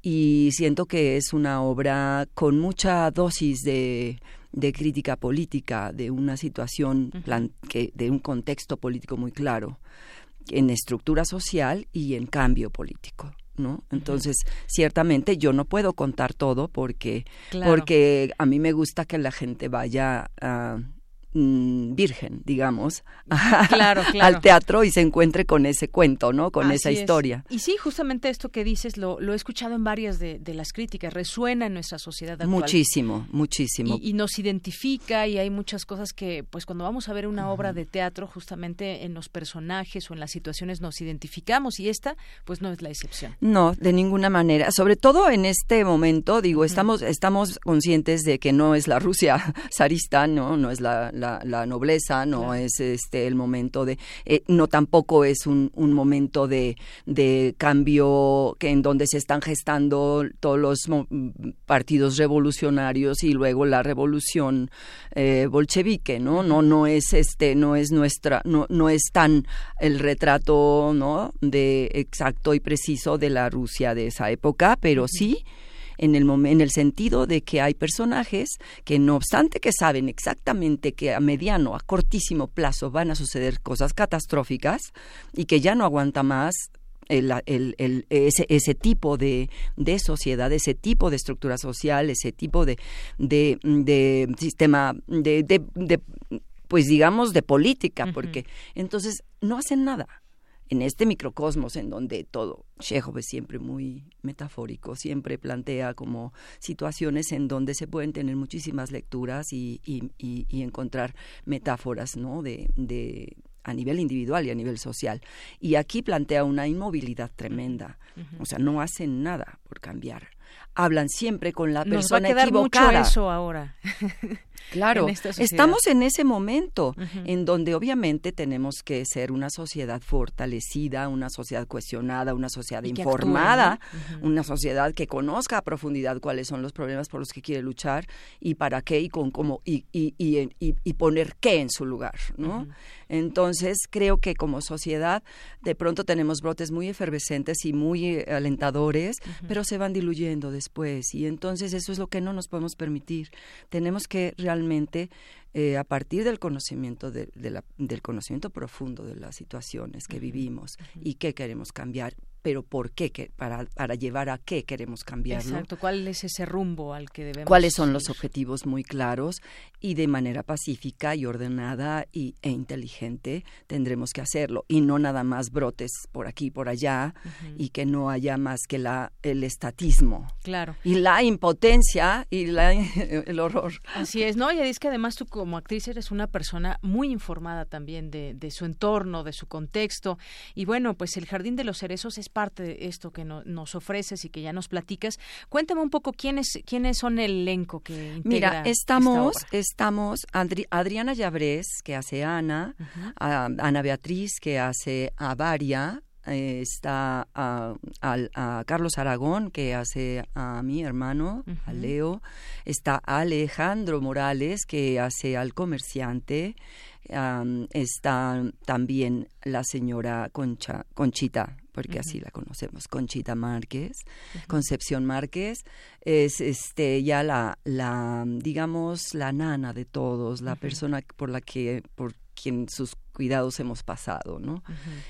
y siento que es una obra con mucha dosis de de crítica política, de una situación, que, de un contexto político muy claro, en estructura social y en cambio político. ¿no? Entonces, ciertamente yo no puedo contar todo porque, porque a mí me gusta que la gente vaya a Mm, virgen, digamos, al teatro y se encuentre con ese cuento, ¿no? Con esa historia. Y sí, justamente esto que dices lo, lo he escuchado en varias de, las críticas, resuena en nuestra sociedad actual. Muchísimo, muchísimo. Y, nos identifica y hay muchas cosas que, pues cuando vamos a ver una obra de teatro, justamente en los personajes o en las situaciones nos identificamos y esta, pues no es la excepción. No, de ninguna manera. Sobre todo en este momento, digo, estamos, estamos conscientes de que no es la Rusia zarista, ¿no? No es la la, nobleza, no es este el momento de, eh, no tampoco es un, un momento de, de, cambio que en donde se están gestando todos los partidos revolucionarios y luego la revolución eh, bolchevique, ¿no? No, no es este, no es nuestra, no, no es tan el retrato, ¿no? De exacto y preciso de la Rusia de esa época, pero sí en el, en el sentido de que hay personajes que no obstante que saben exactamente que a mediano, a cortísimo plazo van a suceder cosas catastróficas y que ya no aguanta más el, el, ese, ese, tipo de, de, sociedad, ese tipo de estructura social, ese tipo de, de, de sistema, de, de, pues digamos, de política, porque entonces no hacen nada en este microcosmos en donde todo, Chekhov es siempre muy metafórico, siempre plantea como situaciones en donde se pueden tener muchísimas lecturas y, y, encontrar metáforas, ¿no? De, de, a nivel individual y a nivel social. Y aquí plantea una inmovilidad tremenda. O sea, no hacen nada por cambiar. Hablan siempre con la persona Nos va a quedar Mucho eso ahora. Claro, estamos en ese momento en donde obviamente tenemos que ser una sociedad fortalecida, una sociedad cuestionada, una sociedad informada, una sociedad que conozca a profundidad cuáles son los problemas por los que quiere luchar y para qué y con cómo y, y, y, y poner qué en su lugar, ¿no? Entonces creo que como sociedad de pronto tenemos brotes muy efervescentes y muy eh, alentadores, pero se van diluyendo después y entonces eso es lo que no nos podemos permitir. Tenemos que realmente eh, a partir del conocimiento de, la, del conocimiento profundo de las situaciones que vivimos y qué queremos cambiar pero ¿por qué? Que, para, para llevar a qué queremos cambiarlo. Exacto, ¿cuál es ese rumbo al que debemos ¿Cuáles son los objetivos muy claros? Y de manera pacífica y ordenada y, e inteligente tendremos que hacerlo. Y no nada más brotes por aquí y por allá y que no haya más que la, el estatismo. Claro. Y la impotencia y la, el horror. Así es, ¿no? Y es que además tú como actriz eres una persona muy informada también de, de su entorno, de su contexto. Y bueno, pues el Jardín de los Cerezos es parte de esto que nos ofreces y que ya nos platicas. Cuéntame un poco quiénes quiénes son el elenco que integra Mira, estamos estamos Adriana Llabrés que hace Ana, Ana Beatriz que hace a Varia, eh, está a, Carlos Aragón, que hace a mi hermano, a Leo, está Alejandro Morales, que hace al comerciante, está también la señora Concha, Conchita porque así la conocemos, Conchita Márquez, Concepción Márquez, es este ya la, la digamos la nana de todos, la persona por la que por quien sus cuidados hemos pasado, ¿no?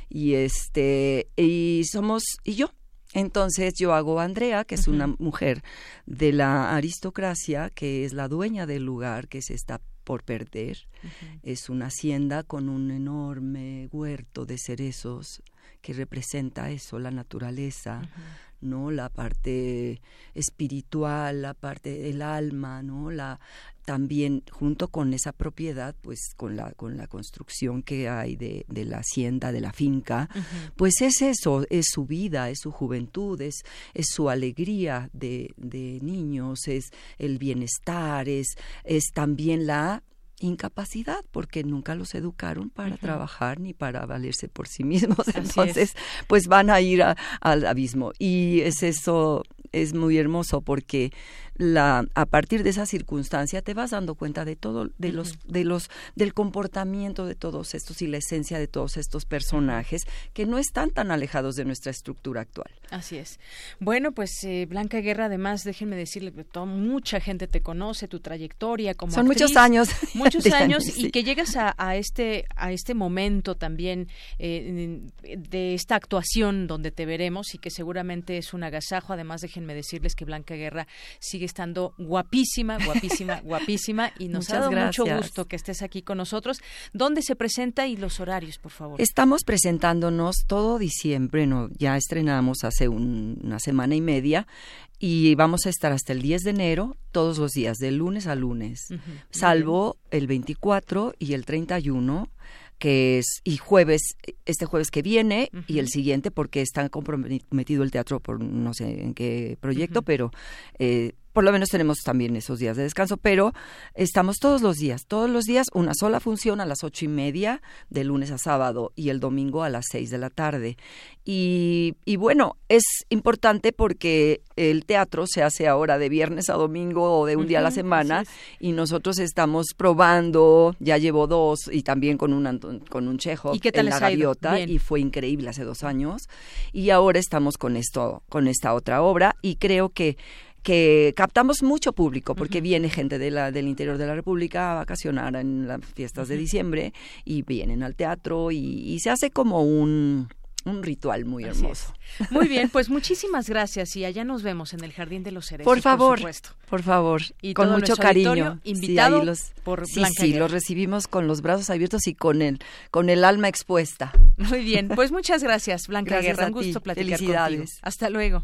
Y este y somos y yo. Entonces yo hago a Andrea, que es una mujer de la aristocracia, que es la dueña del lugar que se está por perder. Es una hacienda con un enorme huerto de cerezos que representa eso, la naturaleza, ¿no? La parte espiritual, la parte del alma, ¿no? La también junto con esa propiedad, pues con la con la construcción que hay de, de la hacienda, de la finca, pues es eso, es su vida, es su juventud, es, es su alegría de, de niños, es el bienestar, es, es también la incapacidad porque nunca los educaron para trabajar ni para valerse por sí mismos. Entonces, pues van a ir al abismo. Y es eso, es muy hermoso porque la, a partir de esa circunstancia te vas dando cuenta de todo, de los, de los, del comportamiento de todos estos y la esencia de todos estos personajes que no están tan alejados de nuestra estructura actual. Así es. Bueno, pues eh, Blanca Guerra, además, déjenme decirle que mucha gente te conoce, tu trayectoria como Son muchos años. Muchos años y que llegas a, a, este, a este momento también eh, de esta actuación donde te veremos y que seguramente es un agasajo. Además, déjenme decirles que Blanca Guerra sigue estando guapísima, guapísima, guapísima. Y nos ha dado mucho gusto que estés aquí con nosotros. ¿Dónde se presenta y los horarios, por favor? Estamos presentándonos todo diciembre, no, ya estrenamos hace una semana y media y vamos a estar hasta el 10 de enero todos los días, de lunes a lunes, salvo el 24 y el 31 que es y jueves este jueves que viene y el siguiente porque está comprometido el teatro por no sé en qué proyecto pero eh, por lo menos tenemos también esos días de descanso, pero estamos todos los días, todos los días, una sola función a las ocho y media, de lunes a sábado, y el domingo a las seis de la tarde. Y, y bueno, es importante porque el teatro se hace ahora de viernes a domingo o de un día a la semana, y nosotros estamos probando, ya llevo dos, y también con un, con un chejo en la gaviota, y fue increíble hace dos años, y ahora estamos con esto, con esta otra obra, y creo que que captamos mucho público porque viene gente de la, del interior de la República a vacacionar en las fiestas de diciembre y vienen al teatro y, se hace como un, un ritual muy hermoso. Muy bien, pues muchísimas gracias y allá nos vemos en el Jardín de los Cerezos. Por favor, por, supuesto. por favor, y con mucho cariño. Invitado por sí, sí, los recibimos con los brazos abiertos y con el con el alma expuesta. Muy bien, pues muchas gracias, Blanca gracias Guerra. Un gusto platicar Felicidades. Hasta luego.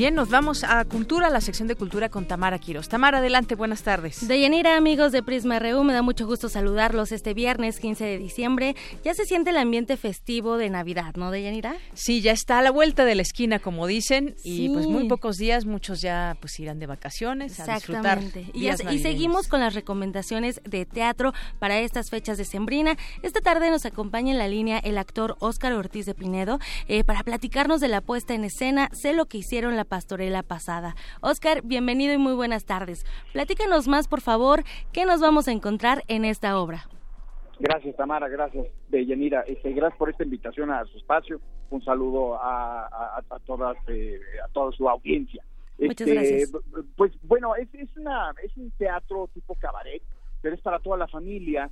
Bien, nos vamos a Cultura, la sección de Cultura con Tamara Quiros. Tamara, adelante, buenas tardes. Deyanira, amigos de Prisma RU, me da mucho gusto saludarlos este viernes 15 de diciembre. Ya se siente el ambiente festivo de Navidad, ¿no, Deyanira? Sí, ya está a la vuelta de la esquina, como dicen, y pues muy pocos días, muchos ya pues irán de vacaciones a disfrutar. Y, y, seguimos con las recomendaciones de teatro para estas fechas de Sembrina. Esta tarde nos acompaña en la línea el actor Óscar Ortiz de Pinedo eh, para platicarnos de la puesta en escena, sé lo que hicieron la pastorela pasada. Oscar, bienvenido y muy buenas tardes. Platícanos más, por favor, qué nos vamos a encontrar en esta obra. Gracias, Tamara, gracias, Deyanira. Este, gracias por esta invitación a su espacio. Un saludo a, a, todas, eh, a toda su audiencia. Muchas este, gracias. Pues bueno, es, es, una, es un teatro tipo cabaret, pero es para toda la familia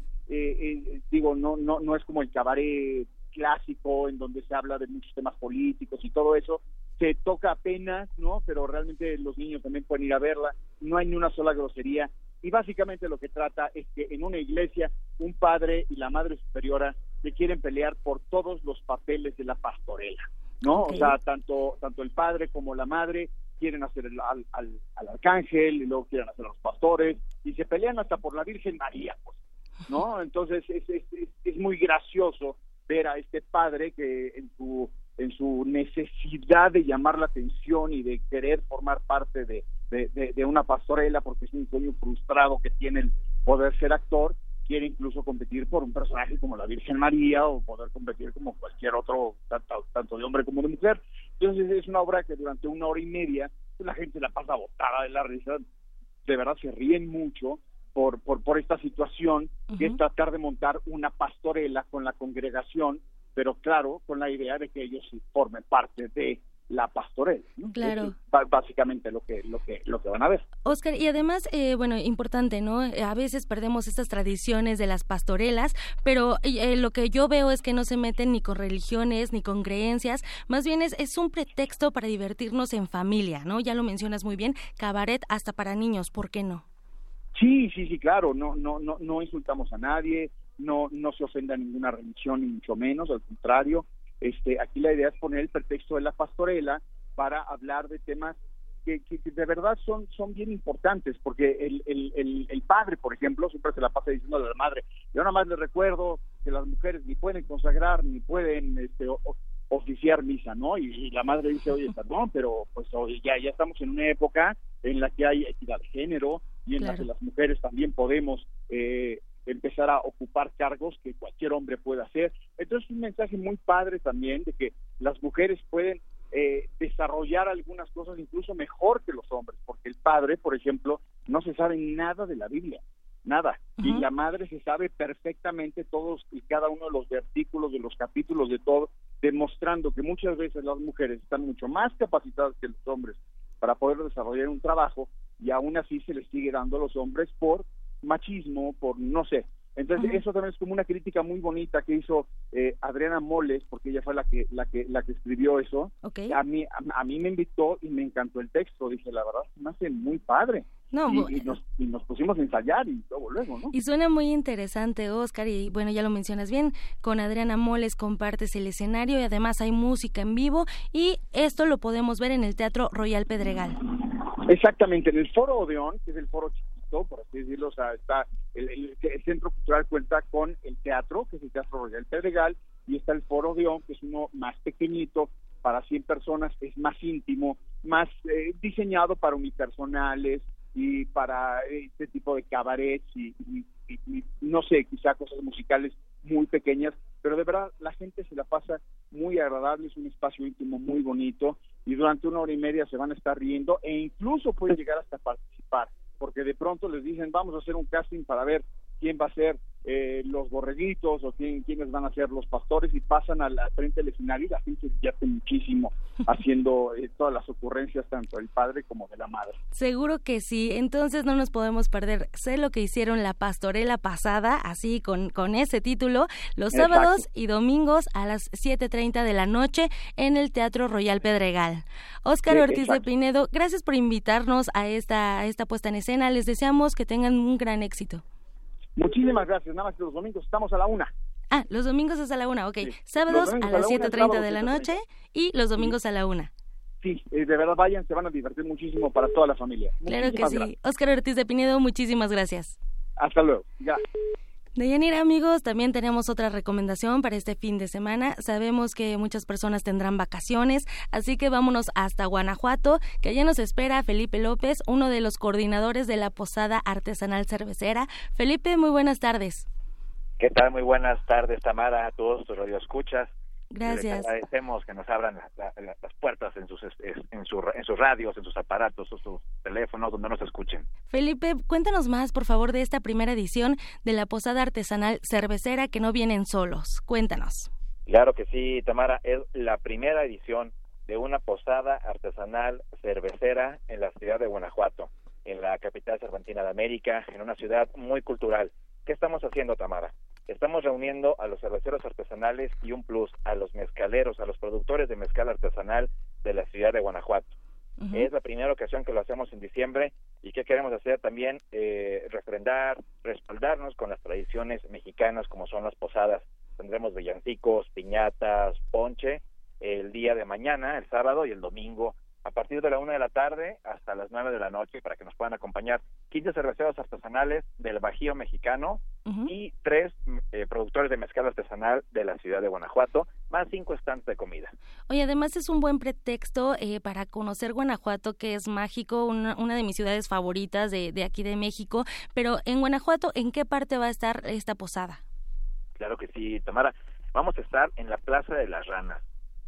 digo, no, no, no es como el cabaret clásico en donde se habla de muchos temas políticos y todo eso, se toca apenas, ¿no? Pero realmente los niños también pueden ir a verla, no hay ni una sola grosería y básicamente lo que trata es que en una iglesia un padre y la madre superiora se quieren pelear por todos los papeles de la pastorela, ¿no? O sea, tanto tanto el padre como la madre quieren hacer al, al, arcángel y luego quieren hacer a los pastores y se pelean hasta por la Virgen María, pues, ¿no? Entonces es, es, es muy gracioso ver a este padre que en su en su necesidad de llamar la atención y de querer formar parte de, de, una pastorela porque es un sueño frustrado que tiene el poder ser actor, quiere incluso competir por un personaje como la Virgen María o poder competir como cualquier otro, tanto, de hombre como de mujer. Entonces es una obra que durante una hora y media pues, la gente la pasa botada de la risa, de verdad se ríen mucho por, por, por esta situación, que es tratar de montar una pastorela con la congregación, pero claro, con la idea de que ellos formen parte de la pastorela. Claro. básicamente lo que, lo, que, lo que van a ver. Oscar, y además, eh, bueno, importante, ¿no? A veces perdemos estas tradiciones de las pastorelas, pero eh, lo que yo veo es que no se meten ni con religiones ni con creencias, más bien es, es un pretexto para divertirnos en familia, ¿no? Ya lo mencionas muy bien, cabaret hasta para niños, ¿por qué no? Sí, sí, sí, claro, no, no, no, no insultamos a nadie, no, no se ofende a ninguna religión, ni mucho menos, al contrario, este, aquí la idea es poner el pretexto de la pastorela para hablar de temas que, de verdad son, son bien importantes, porque el, el, el, padre, por ejemplo, siempre se la pasa diciendo a la madre, yo nada más le recuerdo que las mujeres ni pueden consagrar, ni pueden este, oficiar misa, ¿no? Y, la madre dice, oye, perdón, pero pues ya, ya estamos en una época en la que hay equidad de género, y en las que las mujeres también podemos eh, empezar a ocupar cargos que cualquier hombre puede hacer. Entonces es un mensaje muy padre también de que las mujeres pueden eh, desarrollar algunas cosas incluso mejor que los hombres, porque el padre, por ejemplo, no se sabe nada de la Biblia, nada, y la madre se sabe perfectamente todos y cada uno de los versículos, de los capítulos, de todo, demostrando que muchas veces las mujeres están mucho más capacitadas que los hombres para poder desarrollar un trabajo y aún así se les sigue dando a los hombres por machismo, por no sé. Entonces eso también es como una crítica muy bonita que hizo eh, Adriana Moles, porque ella fue la que la que la que escribió eso. A mí a, mí me invitó y me encantó el texto. Dije la verdad me hace muy padre. No, y, nos, y, nos, pusimos a ensayar y luego, luego, ¿no? Y suena muy interesante, Oscar, y bueno, ya lo mencionas bien, con Adriana Moles compartes el escenario y además hay música en vivo y esto lo podemos ver en el Teatro Royal Pedregal. Exactamente, en el Foro Odeón, que es el foro por así decirlo, o sea, está el, Centro Cultural cuenta con el teatro, que es el Teatro Royal Pedregal, y está el Foro Odeón, que es uno más pequeñito, para 100 personas, es más íntimo, más eh, diseñado para unipersonales, y para este tipo de cabarets y, no sé, quizá cosas musicales muy pequeñas, pero de verdad la gente se la pasa muy agradable, es un espacio íntimo muy bonito y durante una hora y media se van a estar riendo e incluso pueden llegar hasta participar, porque de pronto les dicen vamos a hacer un casting para ver quién va a ser eh, los borreguitos o quién, quiénes van a ser los pastores y pasan al, frente del escenario y la gente se divierte muchísimo haciendo eh, todas las ocurrencias tanto del padre como de la madre. Seguro que sí, entonces no nos podemos perder. Sé lo que hicieron la pastorela pasada, así con, con ese título, los sábados y domingos a las 7.30 de la noche en el Teatro Royal Pedregal. Óscar Ortiz de Pinedo, gracias por invitarnos a esta, a esta puesta en escena. Les deseamos que tengan un gran éxito. Muchísimas gracias. Nada más que los domingos estamos a la una. Ah, los domingos es a la una, ok. Sábados a las 7.30 de la noche y los domingos a la una. Sí, eh, de verdad vayan, se van a divertir muchísimo para toda la familia. Claro que sí. Óscar Ortiz de Pinedo, muchísimas gracias. Hasta luego. Ya. Deyanira, amigos, también tenemos otra recomendación para este fin de semana. Sabemos que muchas personas tendrán vacaciones, así que vámonos hasta Guanajuato, que allá nos espera Felipe López, uno de los coordinadores de la Posada Artesanal Cervecera. Felipe, muy buenas tardes. ¿Qué tal? Muy buenas tardes, Tamara, a todos tus radioescuchas. Gracias. Les agradecemos que nos abran las puertas en sus, en, sus radios, en sus aparatos, en sus teléfonos, donde nos escuchen. Felipe, cuéntanos más, por favor, de esta primera edición de la Posada Artesanal Cervecera que no vienen solos. Cuéntanos. Claro que sí, Tamara. Es la primera edición de una posada artesanal cervecera en la ciudad de Guanajuato, en la capital cervantina de América, en una ciudad muy cultural ¿Qué estamos haciendo, Tamara? Estamos reuniendo a los cerveceros artesanales y un plus, a los mezcaleros, a los productores de mezcal artesanal de la ciudad de Guanajuato. Es la primera ocasión que lo hacemos en diciembre y que queremos hacer también eh, refrendar, respaldarnos con las tradiciones mexicanas como son las posadas. Tendremos villancicos, piñatas, ponche el día de mañana, el sábado y el domingo a partir de la una de la tarde hasta las nueve de la noche para que nos puedan acompañar 15 cerveceros artesanales del Bajío mexicano y tres eh, productores de mezcal artesanal de la ciudad de Guanajuato, más cinco estantes de comida. Oye, además es un buen pretexto eh, para conocer Guanajuato, que es mágico, una, de mis ciudades favoritas de, de aquí de México. Pero en Guanajuato, ¿en qué parte va a estar esta posada? Claro que sí, Tamara. Vamos a estar en la Plaza de las Ranas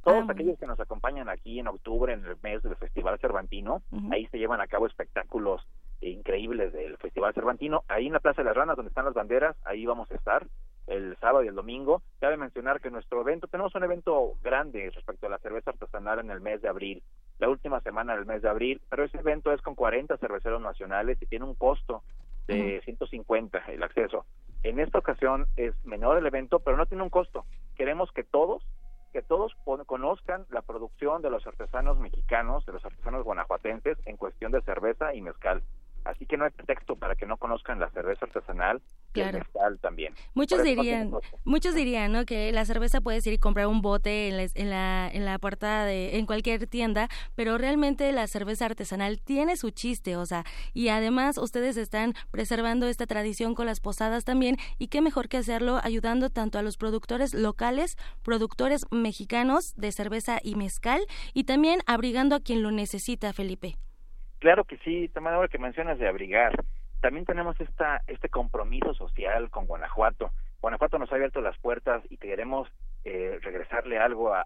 todos ah, aquellos que nos acompañan aquí en octubre, en el mes del Festival Cervantino, ahí se llevan a cabo espectáculos increíbles del Festival Cervantino. Ahí en la Plaza de las Ranas, donde están las banderas, ahí vamos a estar el sábado y el domingo. Cabe mencionar que nuestro evento, tenemos un evento grande respecto a la cerveza artesanal en el mes de abril, la última semana del mes de abril, pero ese evento es con 40 cerveceros nacionales y tiene un costo de 150 el acceso. En esta ocasión es menor el evento, pero no tiene un costo. Queremos que todos que todos conozcan la producción de los artesanos mexicanos, de los artesanos guanajuatenses en cuestión de cerveza y mezcal. Así que no hay pretexto para que no conozcan la cerveza artesanal y el mezcal también. Muchos dirían, muchos dirían, ¿no? Que la cerveza puedes ir y comprar un bote en la, en la, en la puerta de, en cualquier tienda, pero realmente la cerveza artesanal tiene su chiste, o sea, y además ustedes están preservando esta tradición con las posadas también, y qué mejor que hacerlo ayudando tanto a los productores locales, productores mexicanos de cerveza y mezcal, y también abrigando a quien lo necesita, Felipe. Claro que sí, Tamara, ahora que mencionas de abrigar, también tenemos esta, este compromiso social con Guanajuato. Guanajuato nos ha abierto las puertas y queremos eh, regresarle algo a,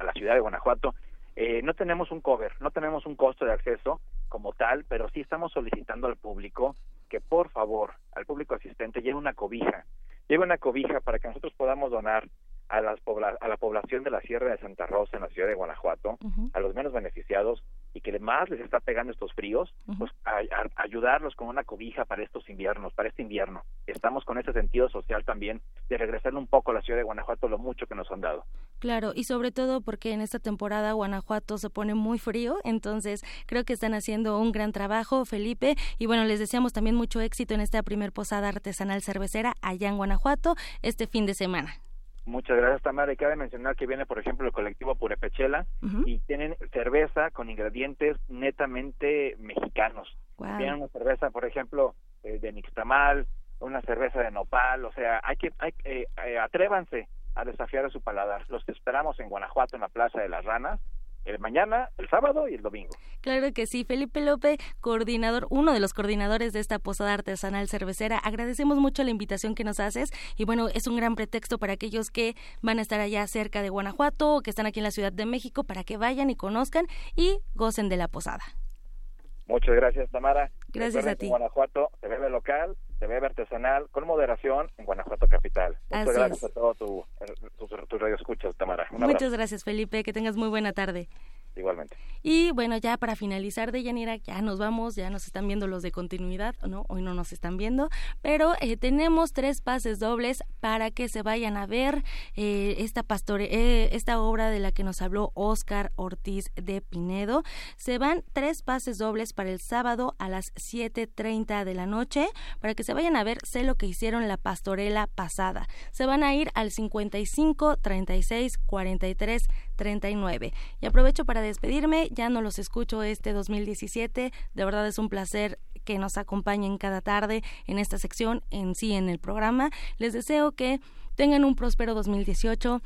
la ciudad de Guanajuato. Eh, no tenemos un cover, no tenemos un costo de acceso como tal, pero sí estamos solicitando al público que por favor, al público asistente, lleve una cobija, lleve una cobija para que nosotros podamos donar a, las a la población de la Sierra de Santa Rosa en la ciudad de Guanajuato, a los menos beneficiados y que más les está pegando estos fríos, pues ayudarlos con una cobija para estos inviernos, para este invierno. Estamos con ese sentido social también de regresarle un poco a la ciudad de Guanajuato lo mucho que nos han dado. Claro, y sobre todo porque en esta temporada Guanajuato se pone muy frío, entonces creo que están haciendo un gran trabajo, Felipe, y bueno, les deseamos también mucho éxito en esta primer posada artesanal cervecera allá en Guanajuato este fin de semana. Muchas gracias, Tamara. Y cabe mencionar que viene, por ejemplo, el colectivo Purepechela y tienen cerveza con ingredientes netamente mexicanos. Tienen una cerveza, por ejemplo, eh, de nixtamal, una cerveza de nopal, o sea, hay que, hay, eh, eh, atrévanse a desafiar a su paladar. Los esperamos en Guanajuato, en la Plaza de las Ranas, el mañana, el sábado y el domingo. Claro que sí, Felipe López, coordinador, uno de los coordinadores de esta posada artesanal cervecera. Agradecemos mucho la invitación que nos haces y bueno, es un gran pretexto para aquellos que van a estar allá cerca de Guanajuato o que están aquí en la Ciudad de México para que vayan y conozcan y gocen de la posada. Muchas gracias, Tamara. Gracias a ti. En Guanajuato se bebe local, se bebe artesanal, con moderación en Guanajuato Capital. Muchas gracias a todos tus tu, radio escuchas, Tamara. Muchas gracias, Felipe. Que tengas muy buena tarde. Igualmente. Y bueno, ya para finalizar de Yanira, ya nos vamos, ya nos están viendo los de continuidad, ¿no? Hoy no nos están viendo, pero eh, tenemos tres pases dobles para que se vayan a ver eh, esta pastore, eh, esta obra de la que nos habló Oscar Ortiz de Pinedo. Se van tres pases dobles para el sábado a las 7.30 de la noche para que se vayan a ver Sé lo que hicieron la pastorela pasada. Se van a ir al 55 36 43 39. Y aprovecho para despedirme, ya no los escucho este 2017, de verdad es un placer que nos acompañen cada tarde en esta sección, en sí en el programa. Les deseo que tengan un próspero 2018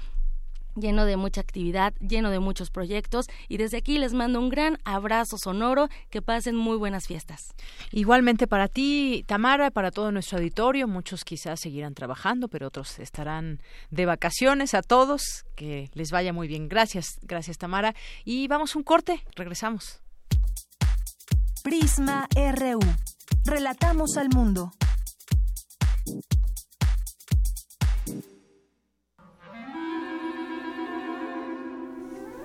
lleno de mucha actividad, lleno de muchos proyectos y desde aquí les mando un gran abrazo sonoro, que pasen muy buenas fiestas. Igualmente para ti, Tamara, para todo nuestro auditorio, muchos quizás seguirán trabajando, pero otros estarán de vacaciones a todos, que les vaya muy bien. Gracias, gracias Tamara y vamos un corte, regresamos. Prisma RU. Relatamos al mundo.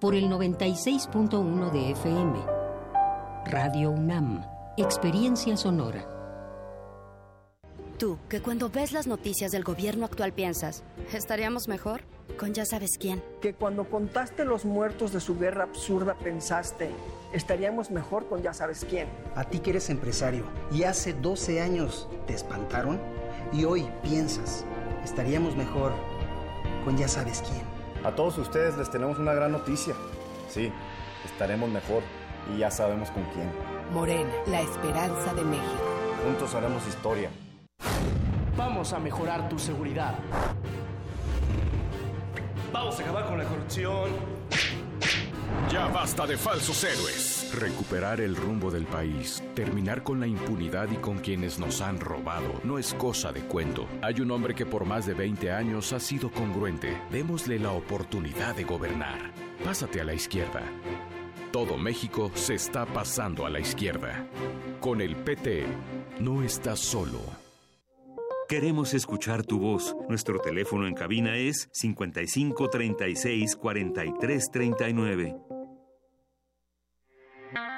por el 96.1 de FM. Radio UNAM, Experiencia Sonora. Tú, que cuando ves las noticias del gobierno actual piensas, ¿estaríamos mejor? Con ya sabes quién. Que cuando contaste los muertos de su guerra absurda pensaste, estaríamos mejor con ya sabes quién. A ti que eres empresario y hace 12 años te espantaron y hoy piensas, estaríamos mejor con ya sabes quién. A todos ustedes les tenemos una gran noticia. Sí, estaremos mejor y ya sabemos con quién. Morena, la esperanza de México. Juntos haremos historia. Vamos a mejorar tu seguridad. Vamos a acabar con la corrupción. Ya basta de falsos héroes. Recuperar el rumbo del país, terminar con la impunidad y con quienes nos han robado, no es cosa de cuento. Hay un hombre que por más de 20 años ha sido congruente. Démosle la oportunidad de gobernar. Pásate a la izquierda. Todo México se está pasando a la izquierda. Con el PT, no estás solo. Queremos escuchar tu voz. Nuestro teléfono en cabina es 55 36 43 39.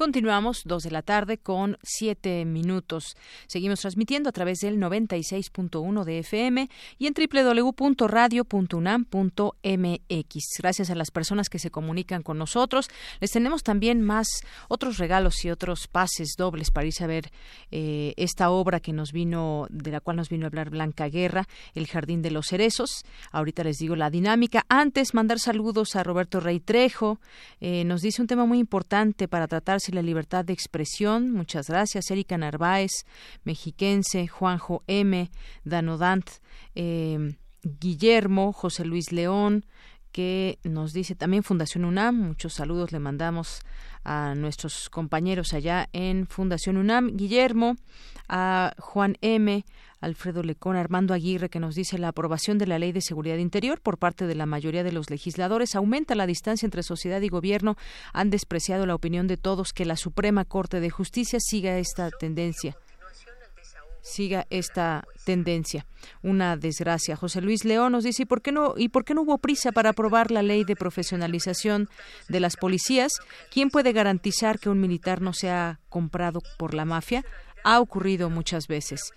Continuamos, dos de la tarde con siete minutos. Seguimos transmitiendo a través del 96.1 de FM y en www.radio.unam.mx. Gracias a las personas que se comunican con nosotros. Les tenemos también más otros regalos y otros pases dobles para irse a ver eh, esta obra que nos vino, de la cual nos vino a hablar Blanca Guerra, El Jardín de los Cerezos. Ahorita les digo la dinámica. Antes, mandar saludos a Roberto Rey Trejo. Eh, nos dice un tema muy importante para tratarse la libertad de expresión. Muchas gracias. Erika Narváez, mexiquense, Juanjo M, Danodant, eh, Guillermo, José Luis León, que nos dice también Fundación UNAM. Muchos saludos le mandamos a nuestros compañeros allá en Fundación UNAM. Guillermo, a Juan M., Alfredo Lecón, Armando Aguirre, que nos dice la aprobación de la Ley de Seguridad Interior por parte de la mayoría de los legisladores aumenta la distancia entre sociedad y gobierno. Han despreciado la opinión de todos que la Suprema Corte de Justicia siga esta tendencia siga esta tendencia. Una desgracia. José Luis León nos dice, ¿y por qué no, y por qué no hubo prisa para aprobar la ley de profesionalización de las policías? ¿Quién puede garantizar que un militar no sea comprado por la mafia? ha ocurrido muchas veces.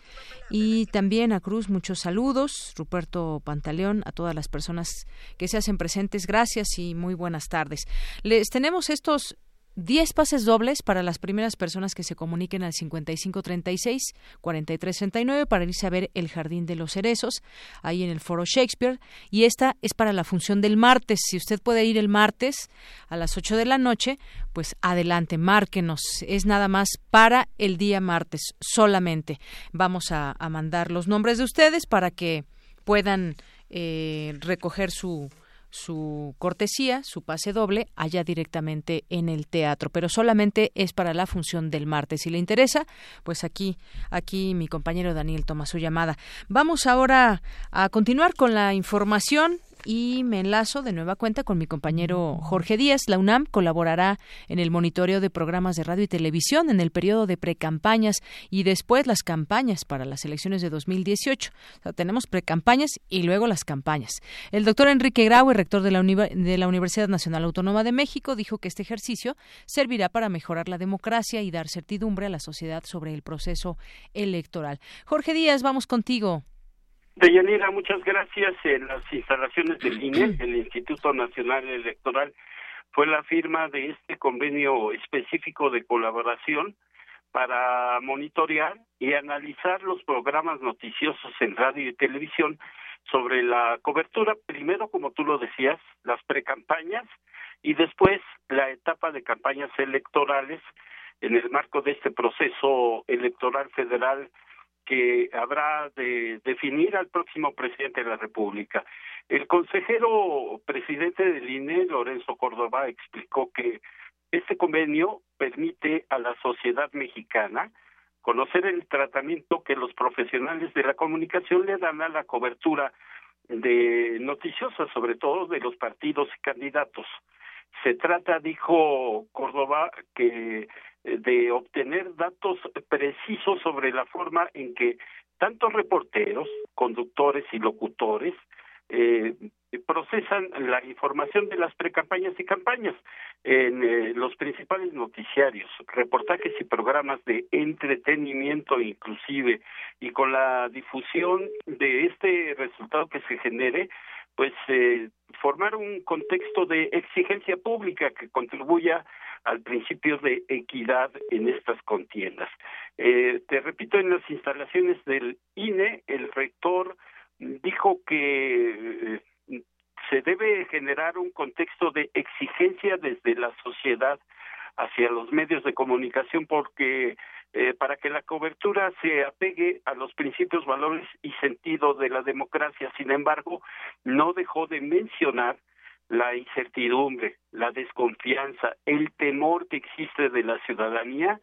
Y también a Cruz muchos saludos, Ruperto Pantaleón, a todas las personas que se hacen presentes, gracias y muy buenas tardes. Les tenemos estos 10 pases dobles para las primeras personas que se comuniquen al 5536-4339 para irse a ver El Jardín de los Cerezos, ahí en el Foro Shakespeare. Y esta es para la función del martes. Si usted puede ir el martes a las 8 de la noche, pues adelante, márquenos. Es nada más para el día martes solamente. Vamos a, mandar los nombres de ustedes para que puedan eh, recoger su su cortesía, su pase doble, allá directamente en el teatro, pero solamente es para la función del martes. Si le interesa, pues aquí, aquí mi compañero Daniel toma su llamada. Vamos ahora a continuar con la información y me enlazo de nueva cuenta con mi compañero Jorge Díaz. La UNAM colaborará en el monitoreo de programas de radio y televisión en el periodo de precampañas y después las campañas para las elecciones de 2018. O sea, tenemos precampañas y luego las campañas. El doctor Enrique Graue, rector de la Universidad Nacional Autónoma de México, dijo que este ejercicio servirá para mejorar la democracia y dar certidumbre a la sociedad sobre el proceso electoral. Jorge Díaz, vamos contigo. Deyanira, muchas gracias. En las instalaciones del INE, el Instituto Nacional Electoral, fue la firma de este convenio específico de colaboración para monitorear y analizar los programas noticiosos en radio y televisión sobre la cobertura, primero, como tú lo decías, las precampañas y después la etapa de campañas electorales en el marco de este proceso electoral federal que habrá de definir al próximo presidente de la República. El consejero presidente del INE, Lorenzo Córdoba, explicó que este convenio permite a la sociedad mexicana conocer el tratamiento que los profesionales de la comunicación le dan a la cobertura de noticiosa, sobre todo de los partidos y candidatos. Se trata, dijo Córdoba, que de obtener datos precisos sobre la forma en que tantos reporteros, conductores y locutores eh, procesan la información de las precampañas y campañas en eh, los principales noticiarios, reportajes y programas de entretenimiento inclusive. Y con la difusión de este resultado que se genere, pues eh, formar un contexto de exigencia pública que contribuya al principio de equidad en estas contiendas. Eh, te repito, en las instalaciones del INE, el rector dijo que eh, se debe generar un contexto de exigencia desde la sociedad hacia los medios de comunicación porque eh, para que la cobertura se apegue a los principios, valores y sentido de la democracia. Sin embargo, no dejó de mencionar la incertidumbre, la desconfianza, el temor que existe de la ciudadanía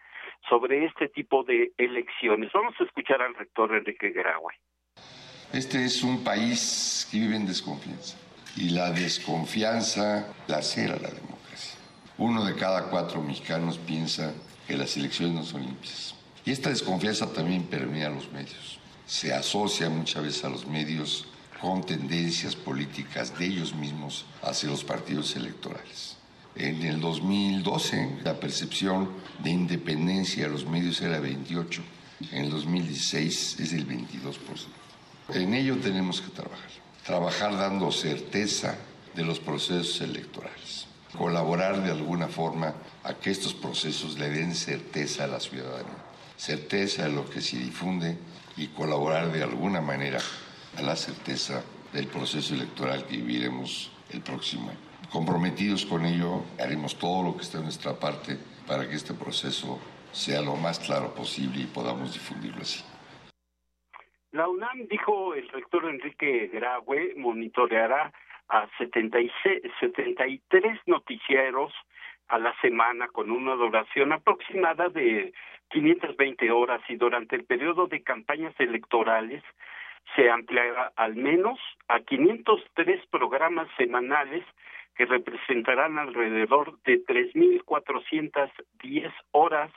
sobre este tipo de elecciones. Vamos a escuchar al rector Enrique Graue. Este es un país que vive en desconfianza y la desconfianza lacera la democracia. Uno de cada cuatro mexicanos piensa que las elecciones no son limpias. Y esta desconfianza también permea a los medios. Se asocia muchas veces a los medios con tendencias políticas de ellos mismos hacia los partidos electorales. En el 2012 la percepción de independencia de los medios era 28, en el 2016 es el 22%. En ello tenemos que trabajar, trabajar dando certeza de los procesos electorales, colaborar de alguna forma a que estos procesos le den certeza a la ciudadanía, certeza de lo que se difunde y colaborar de alguna manera a la certeza del proceso electoral que viviremos el próximo año. Comprometidos con ello, haremos todo lo que esté en nuestra parte para que este proceso sea lo más claro posible y podamos difundirlo así. La UNAM, dijo el rector Enrique Graue, monitoreará a 76, 73 noticieros a la semana con una duración aproximada de 520 horas y durante el periodo de campañas electorales se ampliará al menos a 503 programas semanales que representarán alrededor de 3.410 horas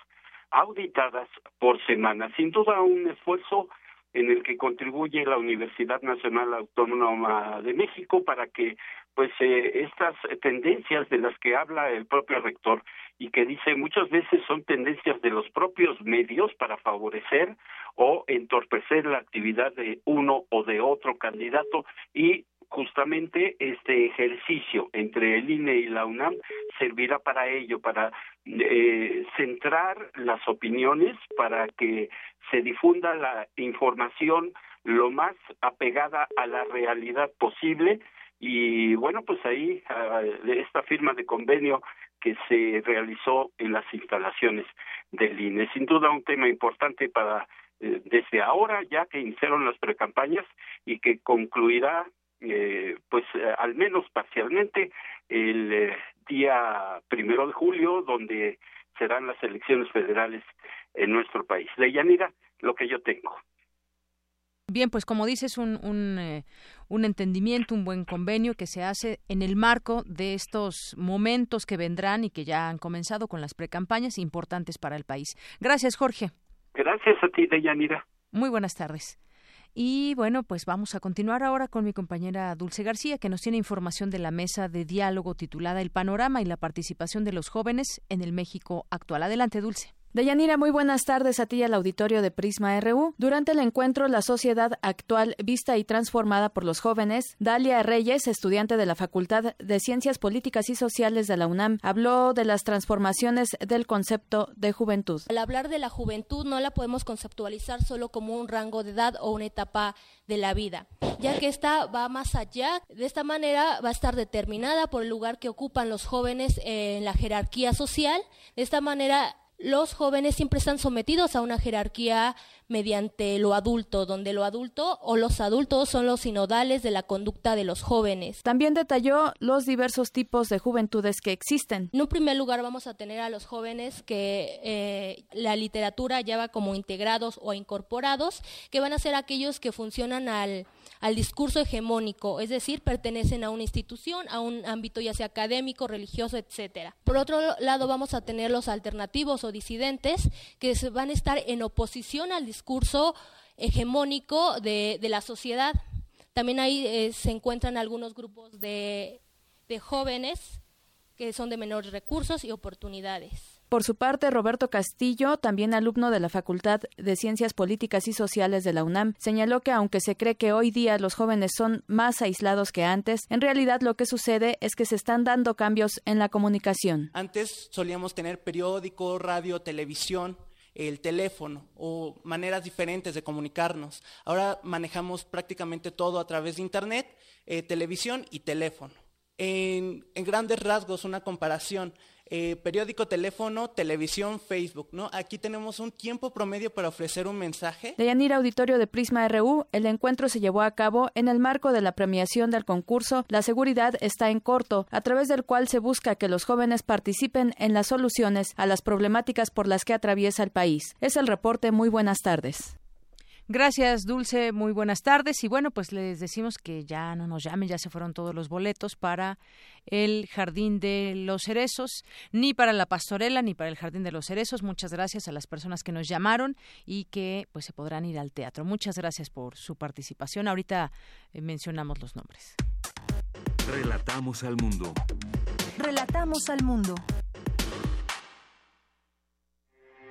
auditadas por semana. Sin duda un esfuerzo en el que contribuye la Universidad Nacional Autónoma de México para que pues eh, estas tendencias de las que habla el propio rector y que dice muchas veces son tendencias de los propios medios para favorecer o entorpecer la actividad de uno o de otro candidato y justamente este ejercicio entre el INE y la UNAM servirá para ello, para eh, centrar las opiniones, para que se difunda la información lo más apegada a la realidad posible y bueno, pues ahí esta firma de convenio que se realizó en las instalaciones del INE. Sin duda un tema importante para eh, desde ahora ya que iniciaron las precampañas y que concluirá eh, pues eh, al menos parcialmente el eh, día primero de julio donde serán las elecciones federales en nuestro país. De Yanira, lo que yo tengo. Bien, pues como dices, un, un, eh, un, entendimiento, un buen convenio que se hace en el marco de estos momentos que vendrán y que ya han comenzado con las precampañas importantes para el país. Gracias, Jorge. Gracias a ti, Deyanira. Muy buenas tardes. Y bueno, pues vamos a continuar ahora con mi compañera Dulce García, que nos tiene información de la mesa de diálogo titulada El panorama y la participación de los jóvenes en el México actual. Adelante, Dulce. Deyanira, muy buenas tardes a ti y al auditorio de Prisma RU. Durante el encuentro La sociedad actual vista y transformada por los jóvenes, Dalia Reyes, estudiante de la Facultad de Ciencias Políticas y Sociales de la UNAM, habló de las transformaciones del concepto de juventud. Al hablar de la juventud no la podemos conceptualizar solo como un rango de edad o una etapa de la vida, ya que esta va más allá. De esta manera va a estar determinada por el lugar que ocupan los jóvenes en la jerarquía social. De esta manera los jóvenes siempre están sometidos a una jerarquía mediante lo adulto, donde lo adulto o los adultos son los sinodales de la conducta de los jóvenes. También detalló los diversos tipos de juventudes que existen. En un primer lugar vamos a tener a los jóvenes que eh, la literatura lleva como integrados o incorporados, que van a ser aquellos que funcionan al, al discurso hegemónico, es decir, pertenecen a una institución, a un ámbito ya sea académico, religioso, etcétera. Por otro lado vamos a tener los alternativos o disidentes que van a estar en oposición al discurso hegemónico de, la sociedad. También ahí eh, se encuentran algunos grupos de, de jóvenes que son de menores recursos y oportunidades. Por su parte, Roberto Castillo, también alumno de la Facultad de Ciencias Políticas y Sociales de la UNAM, señaló que aunque se cree que hoy día los jóvenes son más aislados que antes, en realidad lo que sucede es que se están dando cambios en la comunicación. Antes solíamos tener periódico, radio, televisión, el teléfono o maneras diferentes de comunicarnos. Ahora manejamos prácticamente todo a través de Internet, eh, televisión y teléfono. En, en, grandes rasgos, una comparación. Eh, periódico, teléfono, televisión, Facebook, ¿no? Aquí tenemos un tiempo promedio para ofrecer un mensaje. De Yanira Auditorio de Prisma RU, el encuentro se llevó a cabo en el marco de la premiación del concurso La seguridad está en corto, a través del cual se busca que los jóvenes participen en las soluciones a las problemáticas por las que atraviesa el país. Es el reporte. Muy buenas tardes. Gracias, Dulce. Muy buenas tardes. Y bueno, pues les decimos que ya no nos llamen, ya se fueron todos los boletos para el Jardín de los Cerezos, ni para la Pastorela, ni para el Jardín de los Cerezos. Muchas gracias a las personas que nos llamaron y que pues se podrán ir al teatro. Muchas gracias por su participación. Ahorita eh, mencionamos los nombres. Relatamos al mundo. Relatamos al mundo.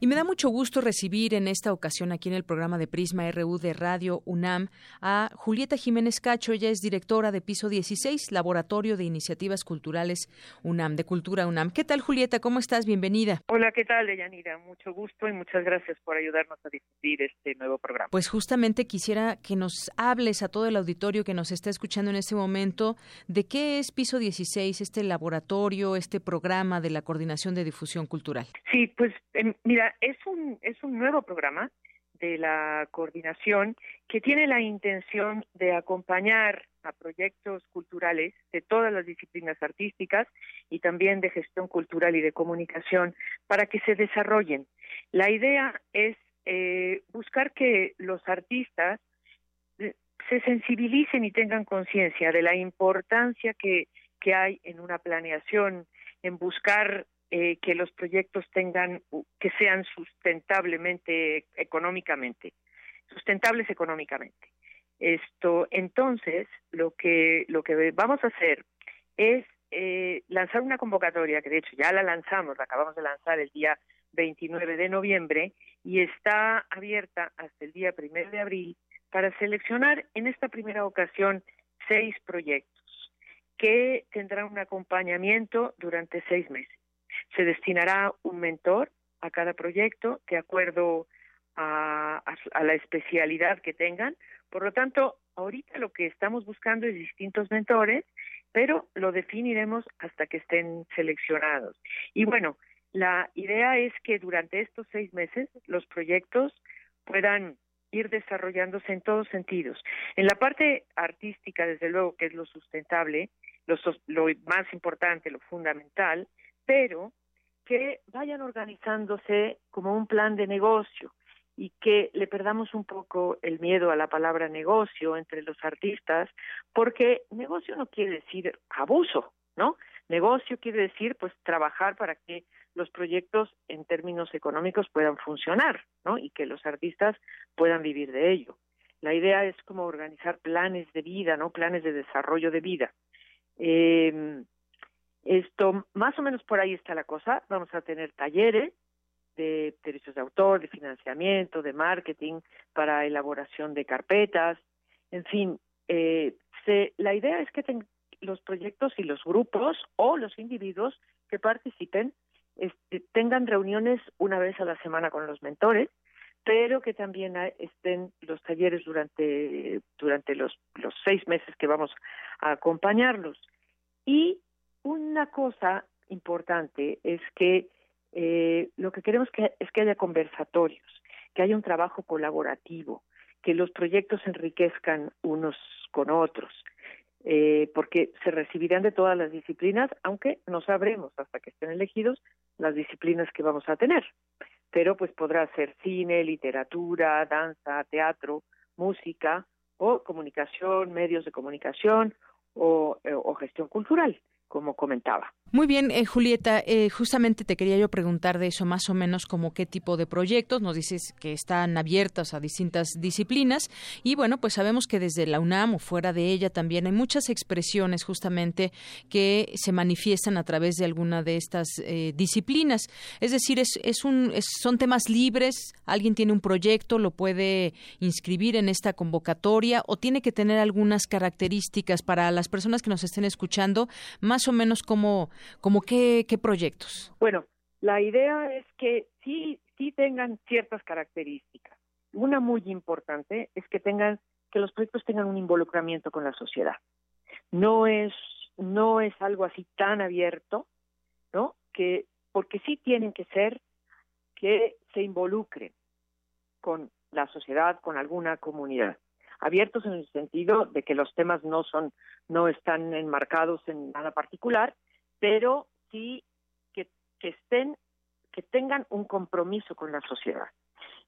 Y me da mucho gusto recibir en esta ocasión aquí en el programa de Prisma RU de Radio UNAM a Julieta Jiménez Cacho. Ella es directora de Piso 16, Laboratorio de Iniciativas Culturales UNAM, de Cultura UNAM. ¿Qué tal, Julieta? ¿Cómo estás? Bienvenida. Hola, ¿qué tal, Deyanira? Mucho gusto y muchas gracias por ayudarnos a difundir este nuevo programa. Pues justamente quisiera que nos hables a todo el auditorio que nos está escuchando en este momento de qué es Piso 16, este laboratorio, este programa de la Coordinación de Difusión Cultural. Sí, pues em, mira, es un, es un nuevo programa de la coordinación que tiene la intención de acompañar a proyectos culturales de todas las disciplinas artísticas y también de gestión cultural y de comunicación para que se desarrollen. La idea es eh, buscar que los artistas eh, se sensibilicen y tengan conciencia de la importancia que, que hay en una planeación, en buscar eh, que los proyectos tengan, que sean sustentablemente económicamente, sustentables económicamente. Esto, entonces, lo que, lo que vamos a hacer es eh, lanzar una convocatoria, que de hecho ya la lanzamos, la acabamos de lanzar el día 29 de noviembre y está abierta hasta el día 1 de abril para seleccionar en esta primera ocasión seis proyectos que tendrán un acompañamiento durante seis meses. Se destinará un mentor a cada proyecto de acuerdo a, la especialidad que tengan. Por lo tanto, ahorita lo que estamos buscando es distintos mentores, pero lo definiremos hasta que estén seleccionados. Y bueno, la idea es que durante estos seis meses los proyectos puedan ir desarrollándose en todos sentidos. En la parte artística, desde luego, que es lo sustentable, lo más importante, lo fundamental, pero que vayan organizándose como un plan de negocio y que le perdamos un poco el miedo a la palabra negocio entre los artistas, porque negocio no quiere decir abuso, ¿no? Negocio quiere decir pues trabajar para que los proyectos en términos económicos puedan funcionar, ¿no? Y que los artistas puedan vivir de ello. La idea es como organizar planes de vida, ¿no? Planes de desarrollo de vida. Eh, esto, más o menos por ahí está la cosa. Vamos a tener talleres de derechos de autor, de financiamiento, de marketing, para elaboración de carpetas, en fin. Eh, se, la idea es que los proyectos y los grupos o los individuos que participen este, tengan reuniones una vez a la semana con los mentores, pero que también estén los talleres durante, durante los seis meses que vamos a acompañarlos. Y una cosa importante es que eh, lo que queremos que, es que haya conversatorios, que haya un trabajo colaborativo, que los proyectos enriquezcan unos con otros, eh, porque se recibirán de todas las disciplinas, aunque no sabremos hasta que estén elegidos las disciplinas que vamos a tener. Pero pues podrá ser cine, literatura, danza, teatro, música o comunicación, medios de comunicación o eh, gestión cultural como comentaba. Muy bien, eh, Julieta, eh, justamente te quería yo preguntar de eso, más o menos como qué tipo de proyectos, nos dices que están abiertos a distintas disciplinas y bueno, pues sabemos que desde la UNAM o fuera de ella también hay muchas expresiones justamente que se manifiestan a través de alguna de estas eh, disciplinas. Es decir, es, es un, son temas libres, alguien tiene un proyecto, lo puede inscribir en esta convocatoria o tiene que tener algunas características para las personas que nos estén escuchando, más o menos como ¿Como qué, qué proyectos? Bueno, la idea es que sí, sí tengan ciertas características. Una muy importante es que tengan, que los proyectos tengan un involucramiento con la sociedad. No es, no es algo así tan abierto, ¿no? Que, porque sí tienen que ser que se involucren con la sociedad, con alguna comunidad. Abiertos en el sentido de que los temas no son, no están enmarcados en nada particular, pero sí que, estén, que tengan un compromiso con la sociedad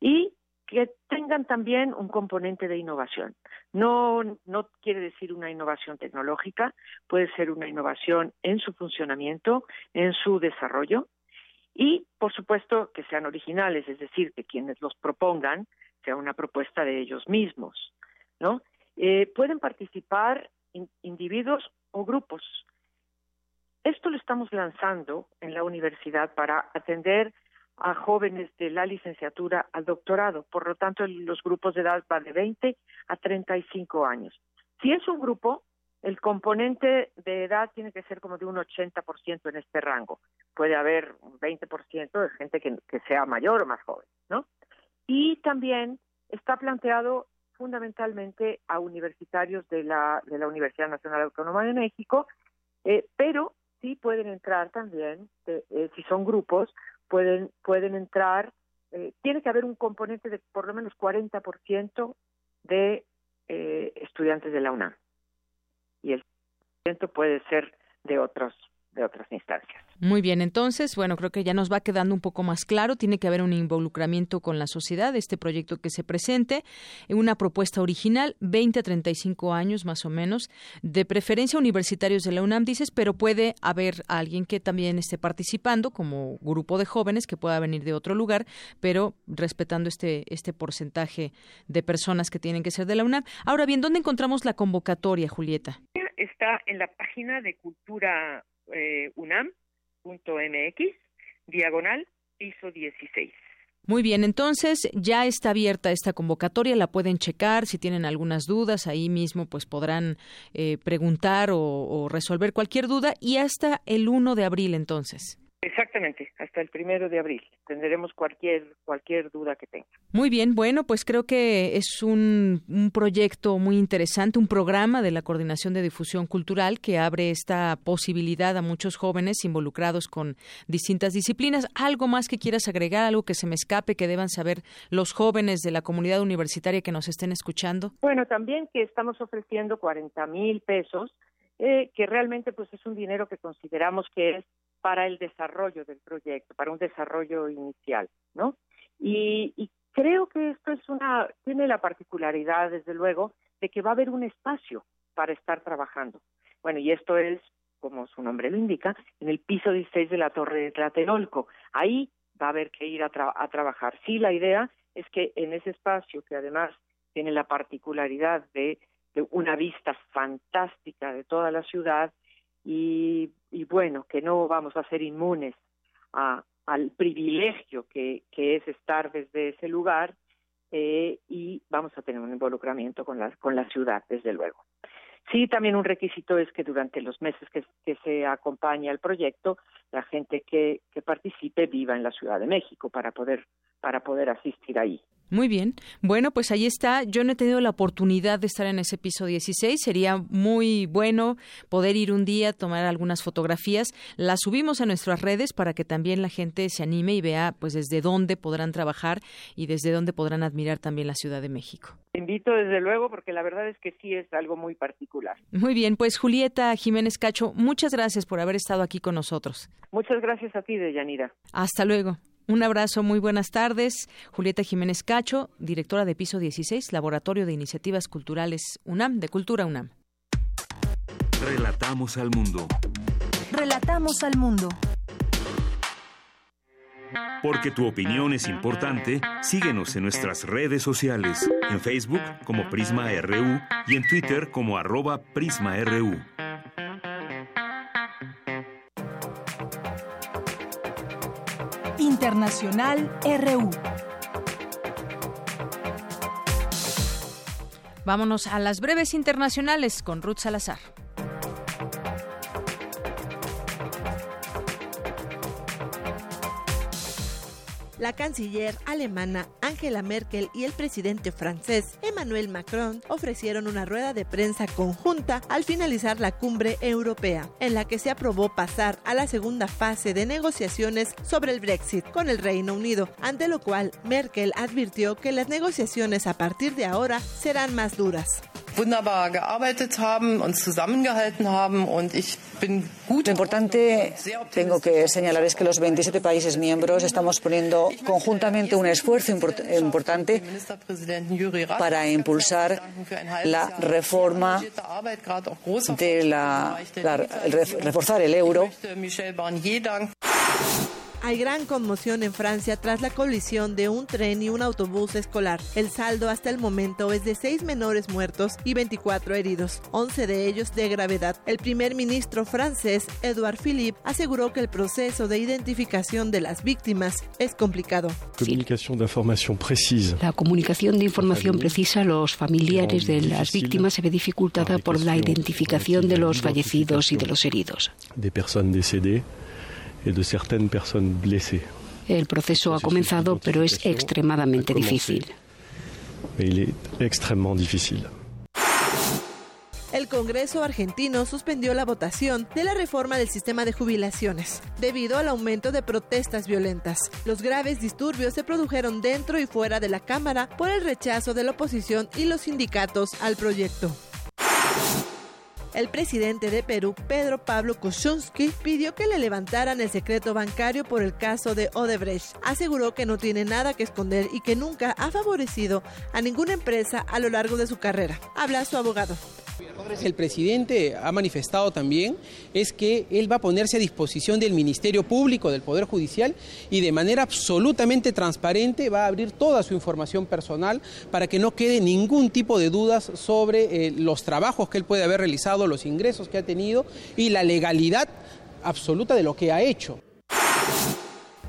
y que tengan también un componente de innovación. No, no quiere decir una innovación tecnológica, puede ser una innovación en su funcionamiento, en su desarrollo y, por supuesto, que sean originales, es decir, que quienes los propongan sea una propuesta de ellos mismos, ¿no? Eh, pueden participar individuos o grupos. Esto lo estamos lanzando en la universidad para atender a jóvenes de la licenciatura al doctorado. Por lo tanto, los grupos de edad van de 20 a 35 años. Si es un grupo, el componente de edad tiene que ser como de un 80% en este rango. Puede haber un 20% de gente que, que sea mayor o más joven, ¿no? Y también está planteado fundamentalmente a universitarios de la, de la Universidad Nacional Autónoma de México, eh, pero sí pueden entrar también, eh, eh, si son grupos, pueden, pueden entrar, tiene que haber un componente de por lo menos 40% de estudiantes de la UNAM. Y el puede ser de otros de otras instancias. Muy bien, entonces, bueno, creo que ya nos va quedando un poco más claro. Tiene que haber un involucramiento con la sociedad, este proyecto que se presente, una propuesta original, 20 a 35 años más o menos, de preferencia universitarios de la UNAM, dices, pero puede haber alguien que también esté participando como grupo de jóvenes que pueda venir de otro lugar, pero respetando este, este porcentaje de personas que tienen que ser de la UNAM. Ahora bien, ¿dónde encontramos la convocatoria, Julieta? Está en la página de Cultura eh, unam.mx, diagonal, piso 16. Muy bien, entonces ya está abierta esta convocatoria, la pueden checar, si tienen algunas dudas, ahí mismo pues podrán eh, preguntar o, o resolver cualquier duda y hasta el 1 de abril entonces. Exactamente, hasta el primero de abril. Tendremos cualquier cualquier duda que tenga. Muy bien, bueno, pues creo que es un, un, proyecto muy interesante, un programa de la Coordinación de Difusión Cultural que abre esta posibilidad a muchos jóvenes involucrados con distintas disciplinas. ¿Algo más que quieras agregar, algo que se me escape, que deban saber los jóvenes de la comunidad universitaria que nos estén escuchando? Bueno, también que estamos ofreciendo 40 mil pesos, eh, que realmente pues es un dinero que consideramos que es para el desarrollo del proyecto, para un desarrollo inicial, ¿no? Y, creo que esto es una, tiene la particularidad, desde luego, de que va a haber un espacio para estar trabajando. Bueno, y esto es, como su nombre lo indica, en el piso 16 de la Torre de Tlatelolco. Ahí va a haber que ir a, a trabajar. Sí, la idea es que en ese espacio, que además tiene la particularidad de una vista fantástica de toda la ciudad, y, bueno, que no vamos a ser inmunes a, al privilegio que, es estar desde ese lugar eh, y vamos a tener un involucramiento con la, con la ciudad, desde luego. Sí, también un requisito es que durante los meses que, que se acompaña el proyecto, la gente que, que participe viva en la Ciudad de México para poder, para poder asistir ahí. Muy bien. Bueno, pues ahí está. Yo no he tenido la oportunidad de estar en ese piso 16. Sería muy bueno poder ir un día, tomar algunas fotografías. Las subimos a nuestras redes para que también la gente se anime y vea pues desde dónde podrán trabajar y desde dónde podrán admirar también la Ciudad de México. Te invito desde luego porque la verdad es que sí es algo muy particular. Muy bien, pues Julieta Jiménez Cacho, muchas gracias por haber estado aquí con nosotros. Muchas gracias a ti, Deyanira. Hasta luego. Un abrazo, muy buenas tardes. Julieta Jiménez Cacho, directora de Piso 16, Laboratorio de Iniciativas Culturales UNAM, de Cultura UNAM. Relatamos al mundo. Relatamos al mundo. Porque tu opinión es importante, síguenos en nuestras redes sociales, en Facebook como Prisma RU y en Twitter como arroba PrismaRU. Internacional RU. Vámonos a las breves internacionales con Ruth Salazar. La canciller alemana Angela Merkel y el presidente francés Emmanuel Macron ofrecieron una rueda de prensa conjunta al finalizar la cumbre europea, en la que se aprobó pasar a la segunda fase de negociaciones sobre el Brexit con el Reino Unido, ante lo cual Merkel advirtió que las negociaciones a partir de ahora serán más duras. Wunderbar gearbeitet haben und zusammengehalten haben und ich bin gut. Lo importante, tengo que señalar, es que los 27 países miembros estamos poniendo conjuntamente un esfuerzo importante para impulsar la reforma de la, la reforzar el euro. Hay gran conmoción en Francia tras la colisión de un tren y un autobús escolar. El saldo hasta el momento es de seis menores muertos y 24 heridos, 11 de ellos de gravedad. El primer ministro francés, Edouard Philippe, aseguró que el proceso de identificación de las víctimas es complicado. La comunicación de información precisa a los familiares de las víctimas se ve dificultada por la identificación de los fallecidos y de los heridos. El proceso ha comenzado, pero es extremadamente difícil. El Congreso argentino suspendió la votación de la reforma del sistema de jubilaciones debido al aumento de protestas violentas. Los graves disturbios se produjeron dentro y fuera de la Cámara por el rechazo de la oposición y los sindicatos al proyecto. El presidente de Perú, Pedro Pablo Kuczynski, pidió que le levantaran el secreto bancario por el caso de Odebrecht. Aseguró que no tiene nada que esconder y que nunca ha favorecido a ninguna empresa a lo largo de su carrera. Habla su abogado. El presidente ha manifestado también es que él va a ponerse a disposición del Ministerio Público, del Poder Judicial y de manera absolutamente transparente va a abrir toda su información personal para que no quede ningún tipo de dudas sobre eh, los trabajos que él puede haber realizado, los ingresos que ha tenido y la legalidad absoluta de lo que ha hecho.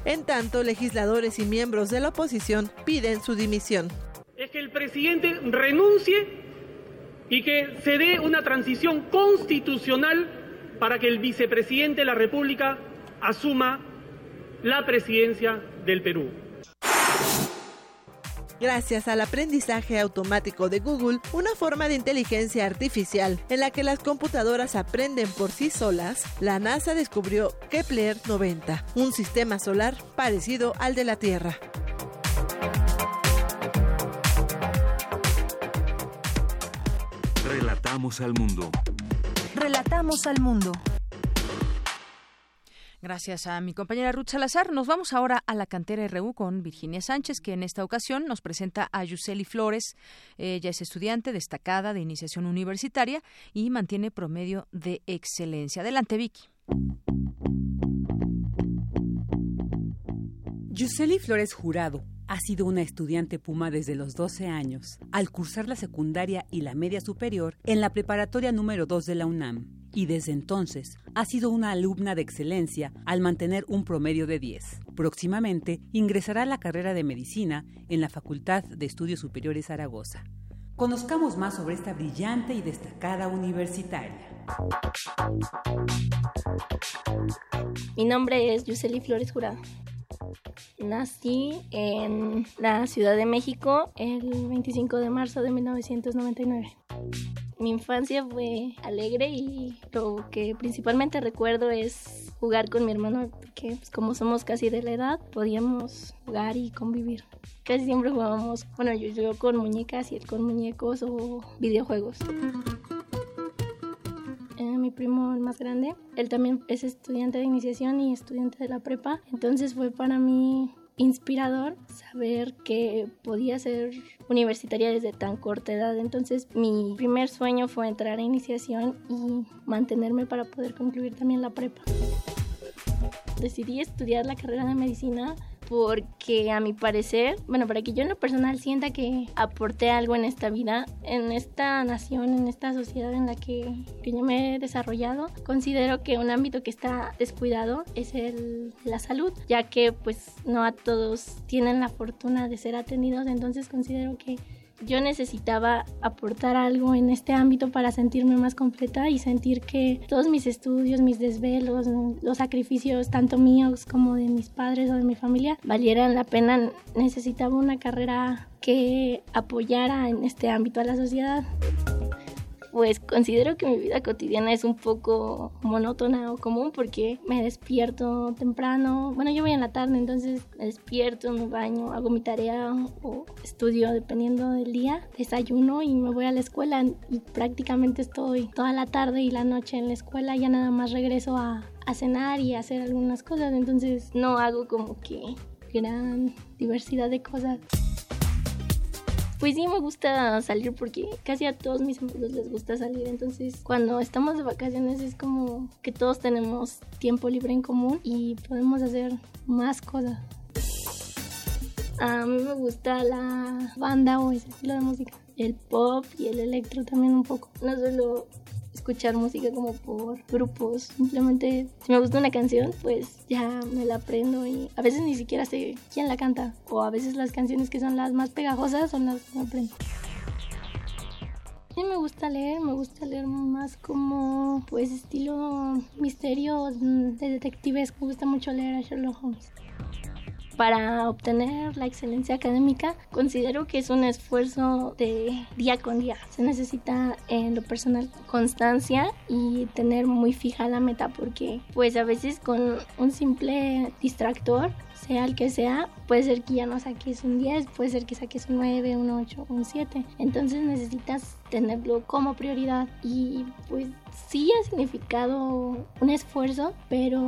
En tanto, legisladores y miembros de la oposición piden su dimisión. Es que el presidente renuncie y que se dé una transición constitucional para que el vicepresidente de la República asuma la presidencia del Perú. Gracias al aprendizaje automático de Google, una forma de inteligencia artificial en la que las computadoras aprenden por sí solas, la NASA descubrió Kepler 90, un sistema solar parecido al de la Tierra. Relatamos al mundo. Relatamos al mundo. Gracias a mi compañera Ruth Salazar. Nos vamos ahora a la cantera RU con Virginia Sánchez, que en esta ocasión nos presenta a Yuseli Flores. Ella es estudiante destacada de iniciación universitaria y mantiene promedio de excelencia. Adelante, Vicky. Yuseli Flores Jurado ha sido una estudiante Puma desde los 12 años, al cursar la secundaria y la media superior en la preparatoria número 2 de la UNAM, y desde entonces ha sido una alumna de excelencia al mantener un promedio de 10. Próximamente ingresará a la carrera de medicina en la Facultad de Estudios Superiores Zaragoza. Conozcamos más sobre esta brillante y destacada universitaria. Mi nombre es Yuseli Flores Jurado. Nací en la Ciudad de México el 25 de marzo de 1999. Mi infancia fue alegre y lo que principalmente recuerdo es jugar con mi hermano porque pues, como somos casi de la edad podíamos jugar y convivir. Casi siempre jugábamos, bueno yo, yo con muñecas y él con muñecos o videojuegos mi primo el más grande. Él también es estudiante de iniciación y estudiante de la prepa. Entonces fue para mí inspirador saber que podía ser universitaria desde tan corta edad. Entonces mi primer sueño fue entrar a iniciación y mantenerme para poder concluir también la prepa. Decidí estudiar la carrera de medicina porque a mi parecer, bueno, para que yo en lo personal sienta que aporté algo en esta vida, en esta nación, en esta sociedad en la que, que yo me he desarrollado, considero que un ámbito que está descuidado es el la salud, ya que pues no a todos tienen la fortuna de ser atendidos, entonces considero que yo necesitaba aportar algo en este ámbito para sentirme más completa y sentir que todos mis estudios, mis desvelos, los sacrificios, tanto míos como de mis padres o de mi familia, valieran la pena. Necesitaba una carrera que apoyara en este ámbito a la sociedad pues considero que mi vida cotidiana es un poco monótona o común porque me despierto temprano. Bueno, yo voy en la tarde, entonces me despierto, me baño, hago mi tarea o estudio dependiendo del día, desayuno y me voy a la escuela y prácticamente estoy toda la tarde y la noche en la escuela, ya nada más regreso a, a cenar y a hacer algunas cosas, entonces no hago como que gran diversidad de cosas. Pues sí, me gusta salir porque casi a todos mis amigos les gusta salir. Entonces, cuando estamos de vacaciones es como que todos tenemos tiempo libre en común y podemos hacer más cosas. A mí me gusta la banda o ese estilo de música. El pop y el electro también un poco. No solo escuchar música como por grupos. Simplemente si me gusta una canción, pues ya me la aprendo y a veces ni siquiera sé quién la canta. O a veces las canciones que son las más pegajosas son las que me aprendo. Sí me gusta leer, me gusta leer más como pues estilo misterio de detectives. Me gusta mucho leer a Sherlock Holmes para obtener la excelencia académica, considero que es un esfuerzo de día con día. Se necesita en lo personal constancia y tener muy fija la meta porque pues a veces con un simple distractor sea el que sea, puede ser que ya no saques un 10, puede ser que saques un 9, un 8, un 7. Entonces necesitas tenerlo como prioridad. Y pues sí ha significado un esfuerzo, pero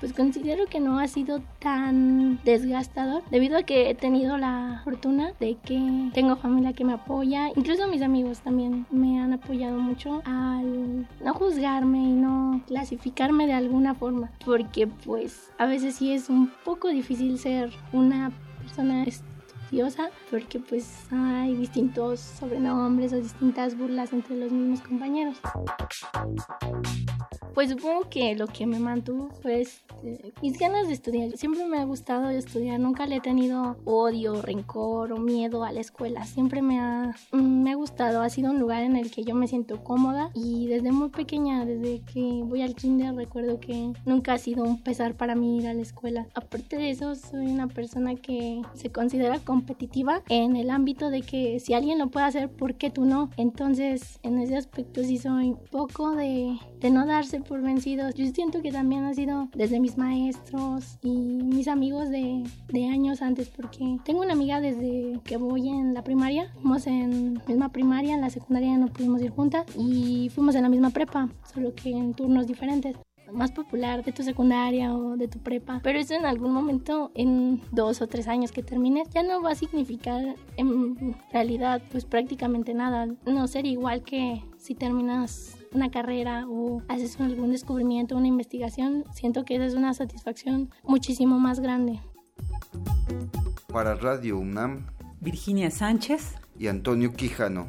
pues considero que no ha sido tan desgastador debido a que he tenido la fortuna de que tengo familia que me apoya, incluso mis amigos también me han apoyado mucho al no juzgarme y no clasificarme de alguna forma, porque pues a veces sí es un poco difícil ser una persona estudiosa porque pues hay distintos sobrenombres o distintas burlas entre los mismos compañeros. Pues supongo que lo que me mantuvo fue este, mis ganas de estudiar. Siempre me ha gustado estudiar, nunca le he tenido odio, rencor o miedo a la escuela. Siempre me ha, mm, me ha gustado, ha sido un lugar en el que yo me siento cómoda y desde muy pequeña, desde que voy al kinder, recuerdo que nunca ha sido un pesar para mí ir a la escuela. Aparte de eso, soy una persona que se considera competitiva en el ámbito de que si alguien lo puede hacer, ¿por qué tú no? Entonces, en ese aspecto sí soy poco de, de no darse por vencidos. Yo siento que también ha sido desde mis maestros y mis amigos de, de años antes, porque tengo una amiga desde que voy en la primaria. Fuimos en misma primaria, en la secundaria no pudimos ir juntas y fuimos en la misma prepa, solo que en turnos diferentes más popular de tu secundaria o de tu prepa, pero eso en algún momento, en dos o tres años que termines, ya no va a significar en realidad pues prácticamente nada. No ser igual que si terminas una carrera o haces algún descubrimiento, una investigación, siento que esa es una satisfacción muchísimo más grande. Para Radio UNAM, Virginia Sánchez y Antonio Quijano.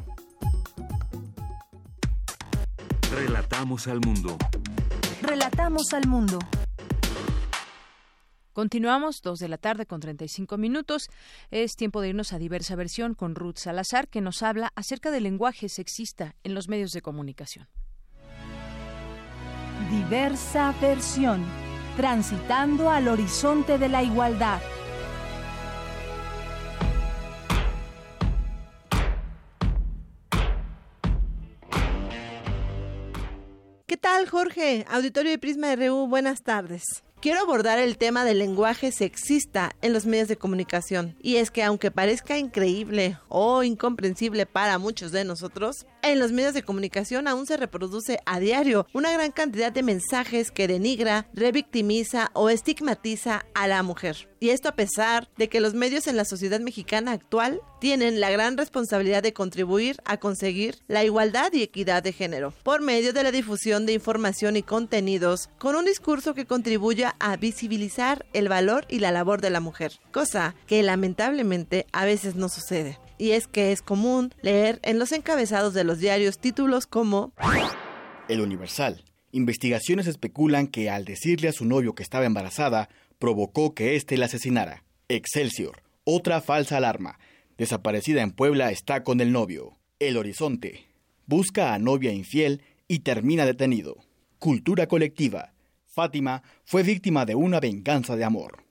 Relatamos al mundo. Relatamos al mundo. Continuamos, dos de la tarde con 35 minutos. Es tiempo de irnos a diversa versión con Ruth Salazar, que nos habla acerca del lenguaje sexista en los medios de comunicación. Diversa versión, transitando al horizonte de la igualdad. Tal, Jorge? Auditorio de Prisma RU, buenas tardes. Quiero abordar el tema del lenguaje sexista en los medios de comunicación. Y es que aunque parezca increíble o incomprensible para muchos de nosotros, en los medios de comunicación aún se reproduce a diario una gran cantidad de mensajes que denigra, revictimiza o estigmatiza a la mujer. Y esto a pesar de que los medios en la sociedad mexicana actual tienen la gran responsabilidad de contribuir a conseguir la igualdad y equidad de género por medio de la difusión de información y contenidos con un discurso que contribuya a visibilizar el valor y la labor de la mujer, cosa que lamentablemente a veces no sucede. Y es que es común leer en los encabezados de los diarios títulos como El Universal. Investigaciones especulan que al decirle a su novio que estaba embarazada, provocó que éste la asesinara. Excelsior. Otra falsa alarma. Desaparecida en Puebla está con el novio. El Horizonte. Busca a novia infiel y termina detenido. Cultura colectiva. Fátima fue víctima de una venganza de amor.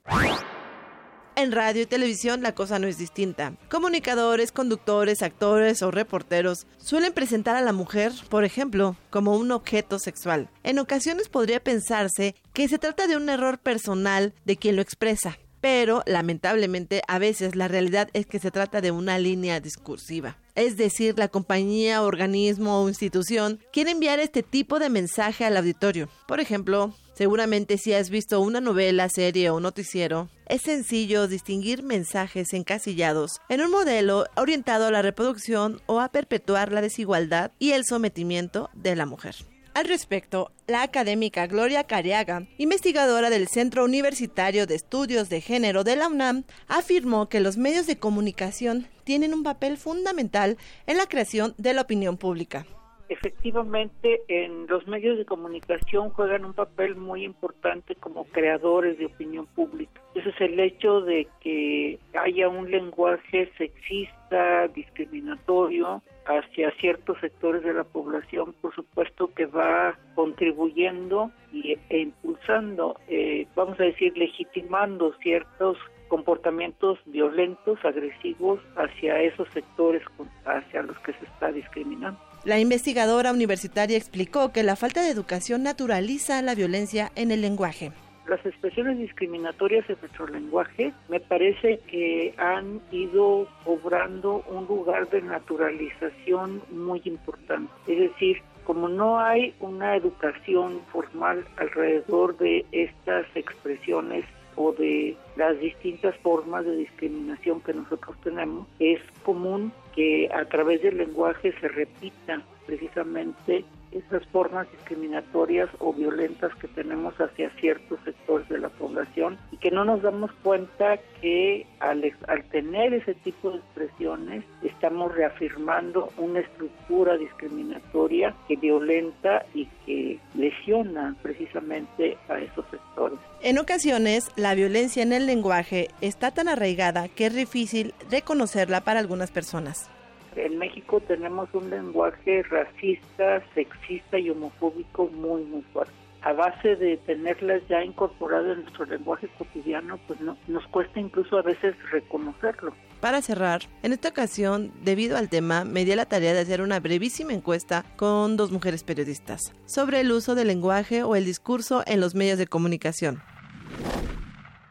En radio y televisión la cosa no es distinta. Comunicadores, conductores, actores o reporteros suelen presentar a la mujer, por ejemplo, como un objeto sexual. En ocasiones podría pensarse que se trata de un error personal de quien lo expresa, pero lamentablemente a veces la realidad es que se trata de una línea discursiva. Es decir, la compañía, organismo o institución, quiere enviar este tipo de mensaje al auditorio. Por ejemplo, Seguramente si has visto una novela, serie o noticiero, es sencillo distinguir mensajes encasillados en un modelo orientado a la reproducción o a perpetuar la desigualdad y el sometimiento de la mujer. Al respecto, la académica Gloria Cariaga, investigadora del Centro Universitario de Estudios de Género de la UNAM, afirmó que los medios de comunicación tienen un papel fundamental en la creación de la opinión pública efectivamente en los medios de comunicación juegan un papel muy importante como creadores de opinión pública. Ese es el hecho de que haya un lenguaje sexista, discriminatorio hacia ciertos sectores de la población, por supuesto que va contribuyendo y, e impulsando, eh, vamos a decir, legitimando ciertos comportamientos violentos, agresivos hacia esos sectores hacia los que se está discriminando. La investigadora universitaria explicó que la falta de educación naturaliza la violencia en el lenguaje. Las expresiones discriminatorias en nuestro lenguaje me parece que han ido cobrando un lugar de naturalización muy importante. Es decir, como no hay una educación formal alrededor de estas expresiones o de las distintas formas de discriminación que nosotros tenemos, es común que a través del lenguaje se repita precisamente esas formas discriminatorias o violentas que tenemos hacia ciertos sectores de la población y que no nos damos cuenta que al, al tener ese tipo de expresiones estamos reafirmando una estructura discriminatoria que violenta y que lesiona precisamente a esos sectores. En ocasiones, la violencia en el lenguaje está tan arraigada que es difícil reconocerla para algunas personas. En México tenemos un lenguaje racista, sexista y homofóbico muy, muy fuerte. A base de tenerlas ya incorporadas en nuestro lenguaje cotidiano, pues no, nos cuesta incluso a veces reconocerlo. Para cerrar, en esta ocasión, debido al tema, me di la tarea de hacer una brevísima encuesta con dos mujeres periodistas sobre el uso del lenguaje o el discurso en los medios de comunicación.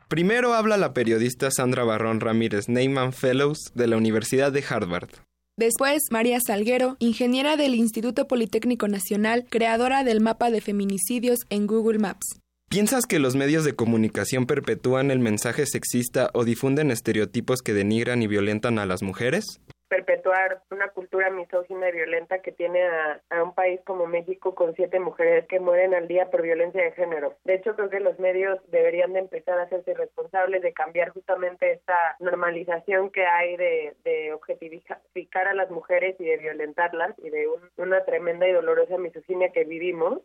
Primero habla la periodista Sandra Barrón Ramírez Neyman Fellows de la Universidad de Harvard. Después, María Salguero, ingeniera del Instituto Politécnico Nacional, creadora del mapa de feminicidios en Google Maps. ¿Piensas que los medios de comunicación perpetúan el mensaje sexista o difunden estereotipos que denigran y violentan a las mujeres? Perpetuar una cultura misógina y violenta que tiene a, un país como México con siete mujeres que mueren al día por violencia de género. De hecho, creo que los medios deberían de empezar a hacerse responsables de cambiar justamente esta normalización que hay de, de objetificar a las mujeres y de violentarlas y de una tremenda y dolorosa misoginia que vivimos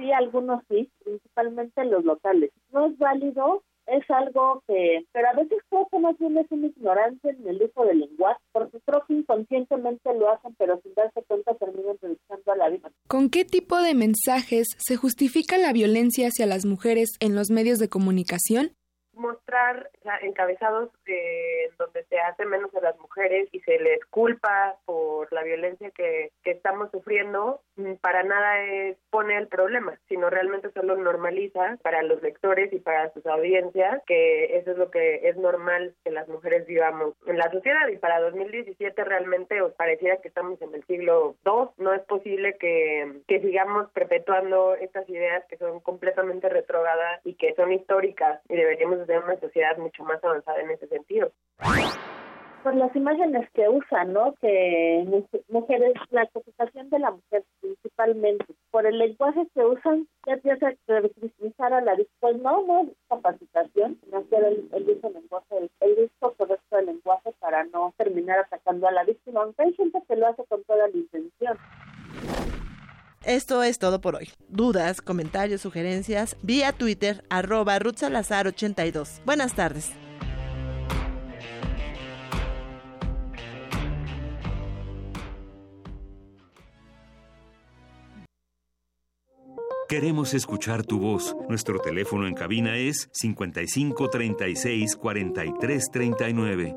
sí, algunos sí, principalmente los locales. No es válido es algo que, pero a veces creo que más bien es una ignorancia en el uso del lenguaje, porque creo que inconscientemente lo hacen, pero sin darse cuenta terminan reduciendo a la vida. ¿Con qué tipo de mensajes se justifica la violencia hacia las mujeres en los medios de comunicación? Mostrar encabezados en donde se hace menos a las mujeres y se les culpa por la violencia que, que estamos sufriendo, mm, para nada es, pone el problema, sino realmente solo normaliza para los lectores y para sus audiencias que eso es lo que es normal que las mujeres vivamos en la sociedad. Y para 2017 realmente os pareciera que estamos en el siglo II, no es posible que, que sigamos perpetuando estas ideas que son completamente retrógradas y que son históricas y deberíamos de una sociedad mucho más avanzada en ese sentido. Por las imágenes que usan, ¿no? Que mujeres, la cotización de la mujer principalmente, por el lenguaje que usan, ya empieza a victimizar a la pues no, no es capacitación, no hacer el, el uso lenguaje, el, el uso correcto del lenguaje para no terminar atacando a la víctima, aunque hay gente que lo hace con toda la intención. Esto es todo por hoy. Dudas, comentarios, sugerencias, vía Twitter, arroba Salazar82. Buenas tardes. Queremos escuchar tu voz. Nuestro teléfono en cabina es 55 36 43 39.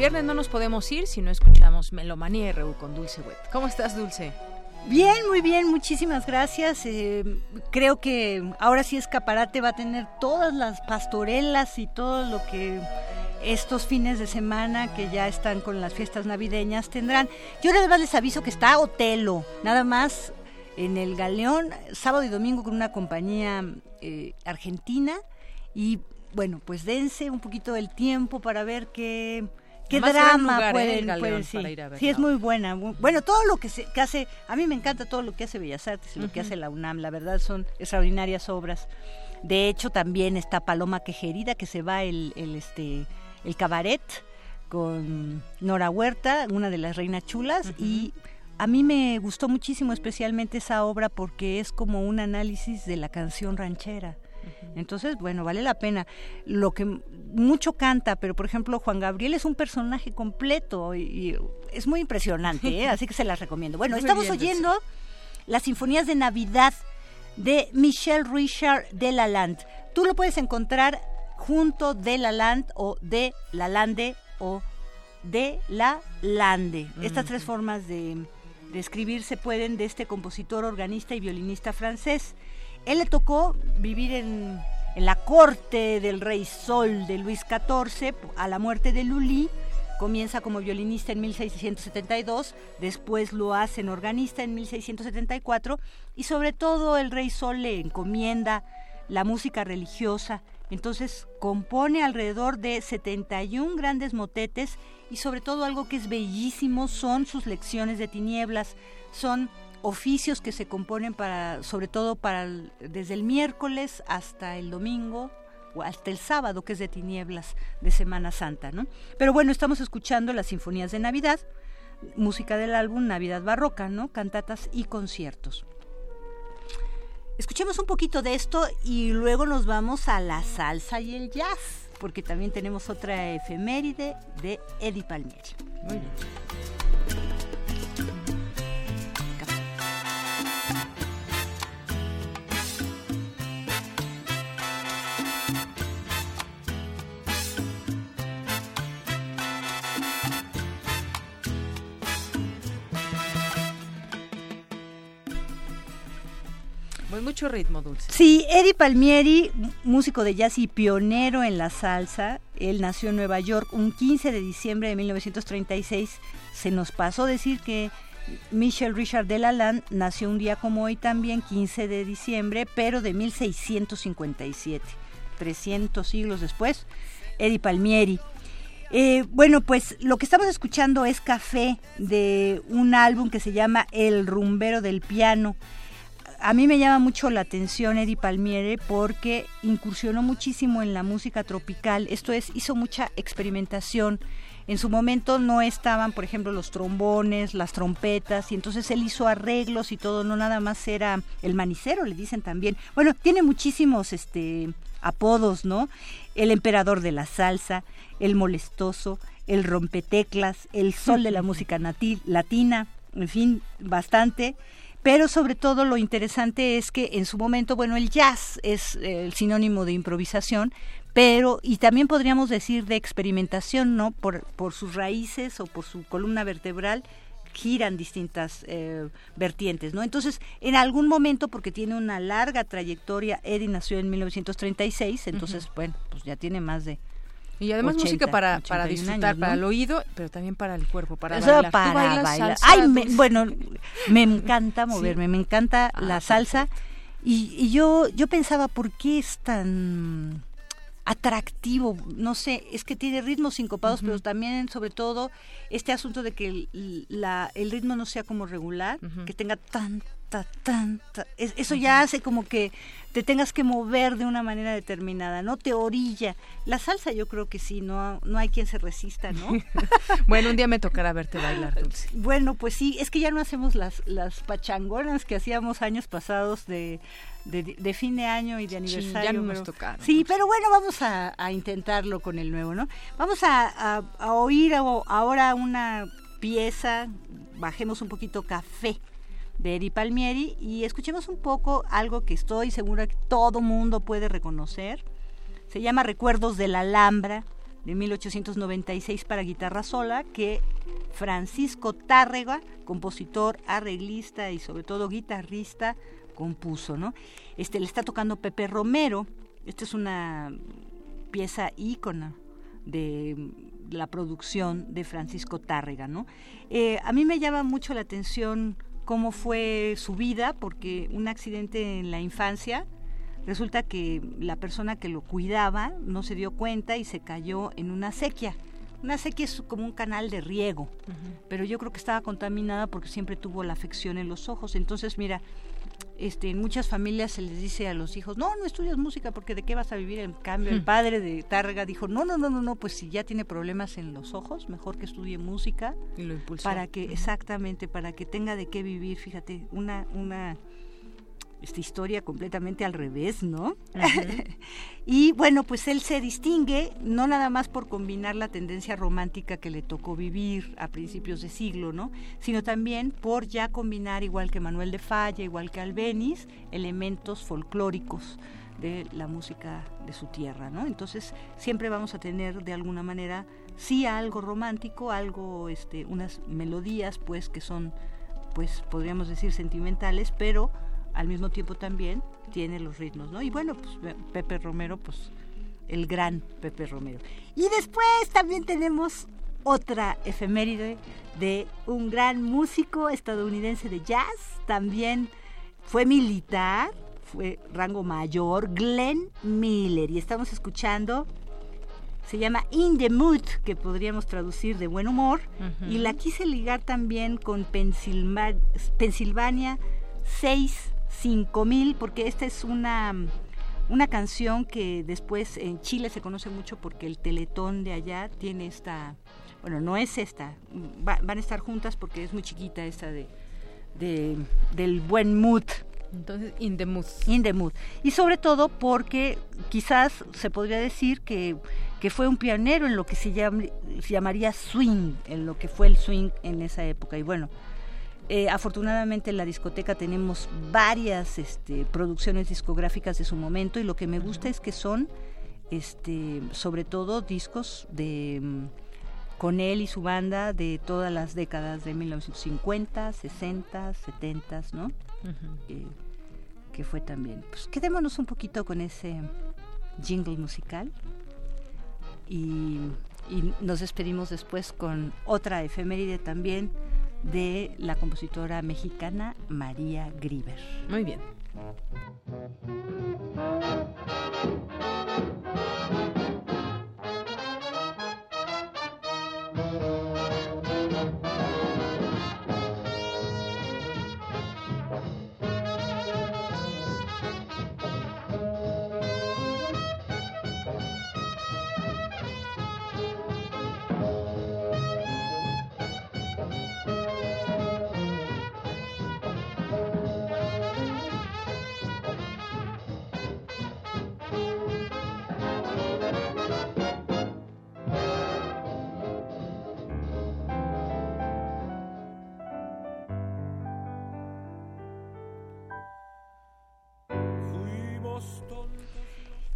viernes no nos podemos ir si no escuchamos Melomanía RU con Dulce Wet. ¿Cómo estás, Dulce? Bien, muy bien, muchísimas gracias. Eh, creo que ahora sí Escaparate va a tener todas las pastorelas y todo lo que estos fines de semana que ya están con las fiestas navideñas tendrán. Yo nada más les aviso que está Otelo, nada más en el Galeón, sábado y domingo con una compañía eh, argentina y bueno, pues dense un poquito el tiempo para ver qué qué drama ¿eh? pueden, el Galeón pueden- sí. para ir a verla. Sí, es muy buena. muy- bueno, todo lo que, se, que hace, a mí me encanta todo lo que hace Bellas Artes y lo que hace la UNAM, la verdad son extraordinarias obras. De hecho, también está Paloma Quejerida, que se va el, el, este, el cabaret con Nora Huerta, una de las reinas chulas, y a mí me gustó muchísimo especialmente esa obra porque es como un análisis de la canción ranchera. Entonces, bueno, vale la pena. Lo que mucho canta, pero por ejemplo, Juan Gabriel es un personaje completo y, y es muy impresionante, ¿eh? así que se las recomiendo. Bueno, Muy estamos bien, oyendo las sinfonías de Navidad de Michel Richard de Lalande. Tú lo puedes encontrar junto de Lalande o de Lalande o de la Lande. Estas tres formas de, de escribir se pueden de este compositor, organista y violinista francés. Él le tocó vivir en, en la corte del rey Sol de Luis XIV a la muerte de Lully. Comienza como violinista en 1672, después lo hace en organista en 1674 y sobre todo el rey Sol le encomienda la música religiosa. Entonces compone alrededor de 71 grandes motetes y sobre todo algo que es bellísimo son sus lecciones de tinieblas. Son oficios que se componen para, sobre todo para desde el miércoles hasta el domingo o hasta el sábado que es de tinieblas de Semana Santa, ¿no? Pero bueno, estamos escuchando las sinfonías de Navidad, música del álbum Navidad Barroca, ¿no? Cantatas y conciertos. Escuchemos un poquito de esto y luego nos vamos a la salsa y el jazz, porque también tenemos otra efeméride de Eddie Palmieri. Muy bien. Muy mucho ritmo, Dulce. Sí, Eddie Palmieri, músico de jazz y pionero en la salsa, él nació en Nueva York un 15 de diciembre de 1936. Se nos pasó decir que Michel Richard de Lalande nació un día como hoy también, 15 de diciembre, pero de 1657, 300 siglos después, Eddie Palmieri. Eh, bueno, pues lo que estamos escuchando es Café de un álbum que se llama El rumbero del piano. A mí me llama mucho la atención Eddie Palmieri porque incursionó muchísimo en la música tropical, esto es, hizo mucha experimentación. En su momento no estaban, por ejemplo, los trombones, las trompetas, y entonces él hizo arreglos y todo, no nada más era el manicero, le dicen también. Bueno, tiene muchísimos este apodos, ¿no? El emperador de la salsa, el molestoso, el rompeteclas, el sol de la música latina, en fin, bastante. Pero sobre todo lo interesante es que en su momento, bueno, el jazz es eh, el sinónimo de improvisación, pero y también podríamos decir de experimentación, ¿no? Por, por sus raíces o por su columna vertebral giran distintas eh, vertientes, ¿no? Entonces, en algún momento, porque tiene una larga trayectoria, Eddie nació en 1936, entonces, bueno, pues ya tiene más de Y además 80, música para, para 81 disfrutar, años, para el oído, pero también para el cuerpo, para Eso bailar. ¿Tú para bailas bailar. salsa, Ay, me- bueno, me encanta Sí. moverme, me encanta Ah, la salsa. Y, y yo, yo pensaba, ¿por qué es tan atractivo? No sé, es que tiene ritmos sincopados, pero también, sobre todo, este asunto de que el, la, el ritmo no sea como regular, que tenga tan ta, tan, ta. eso ya hace como que te tengas que mover de una manera determinada, no te orilla. La salsa yo creo que sí, no, no hay quien se resista, ¿no? bueno, un día me tocará verte bailar, Dulce. Bueno, pues sí, es que ya no hacemos las, las pachangonas que hacíamos años pasados de, de, fin de año y de aniversario. Ya Sí, pero bueno, vamos a, intentarlo con el nuevo, ¿no? Vamos a, a oír ahora una pieza, bajemos un poquito café de Eri Palmieri y escuchemos un poco algo que estoy segura que todo mundo puede reconocer. Se llama Recuerdos de la Alhambra de 1896 para guitarra sola que Francisco Tárrega, compositor, arreglista y sobre todo guitarrista, compuso, ¿no? Este le está tocando Pepe Romero. Esta es una pieza ícona de la producción de Francisco Tárrega, ¿no? Eh, a mí me llama mucho la atención cómo fue su vida, porque un accidente en la infancia, resulta que la persona que lo cuidaba no se dio cuenta y se cayó en una sequía. Una sequía es como un canal de riego, pero yo creo que estaba contaminada porque siempre tuvo la afección en los ojos. Entonces, mira, este, en muchas familias se les dice a los hijos, no, no estudias música porque de qué vas a vivir. En cambio, el hmm. padre de Targa dijo, no, no, no, no, no, pues si ya tiene problemas en los ojos, mejor que estudie música. Y lo impulsó. Para que, exactamente, para que tenga de qué vivir, fíjate, una, una esta historia completamente al revés, ¿no? y bueno, pues él se distingue no nada más por combinar la tendencia romántica que le tocó vivir a principios de siglo, ¿no? Sino también por ya combinar, igual que Manuel de Falla, igual que Albeniz, elementos folclóricos de la música de su tierra, ¿no? Entonces siempre vamos a tener de alguna manera sí algo romántico, algo, este, unas melodías, pues que son, pues podríamos decir sentimentales, pero al mismo tiempo también tiene los ritmos, ¿no? Y bueno, pues Pepe Romero, pues el gran Pepe Romero. Y después también tenemos otra efeméride de un gran músico estadounidense de jazz, también fue militar, fue rango mayor, Glenn Miller, y estamos escuchando, se llama In the Mood, que podríamos traducir de buen humor, y la quise ligar también con Pensilvania 6 5000, porque esta es una, una canción que después en Chile se conoce mucho porque el teletón de allá tiene esta, bueno, no es esta, van a estar juntas porque es muy chiquita esta de, del buen mood. Entonces, in the mood. In the mood. Y sobre todo porque quizás se podría decir que, que fue un pionero en lo que se, se llamaría swing, en lo que fue el swing en esa época. Y bueno, eh, afortunadamente en la discoteca tenemos varias este, producciones discográficas de su momento y lo que me gusta es que son este, sobre todo discos de mm, con él y su banda de todas las décadas de 1950, 60, 70, ¿no? Eh, que fue también. Pues quedémonos un poquito con ese jingle musical y, y nos despedimos después con otra efeméride también de la compositora mexicana María Grieber. Muy bien.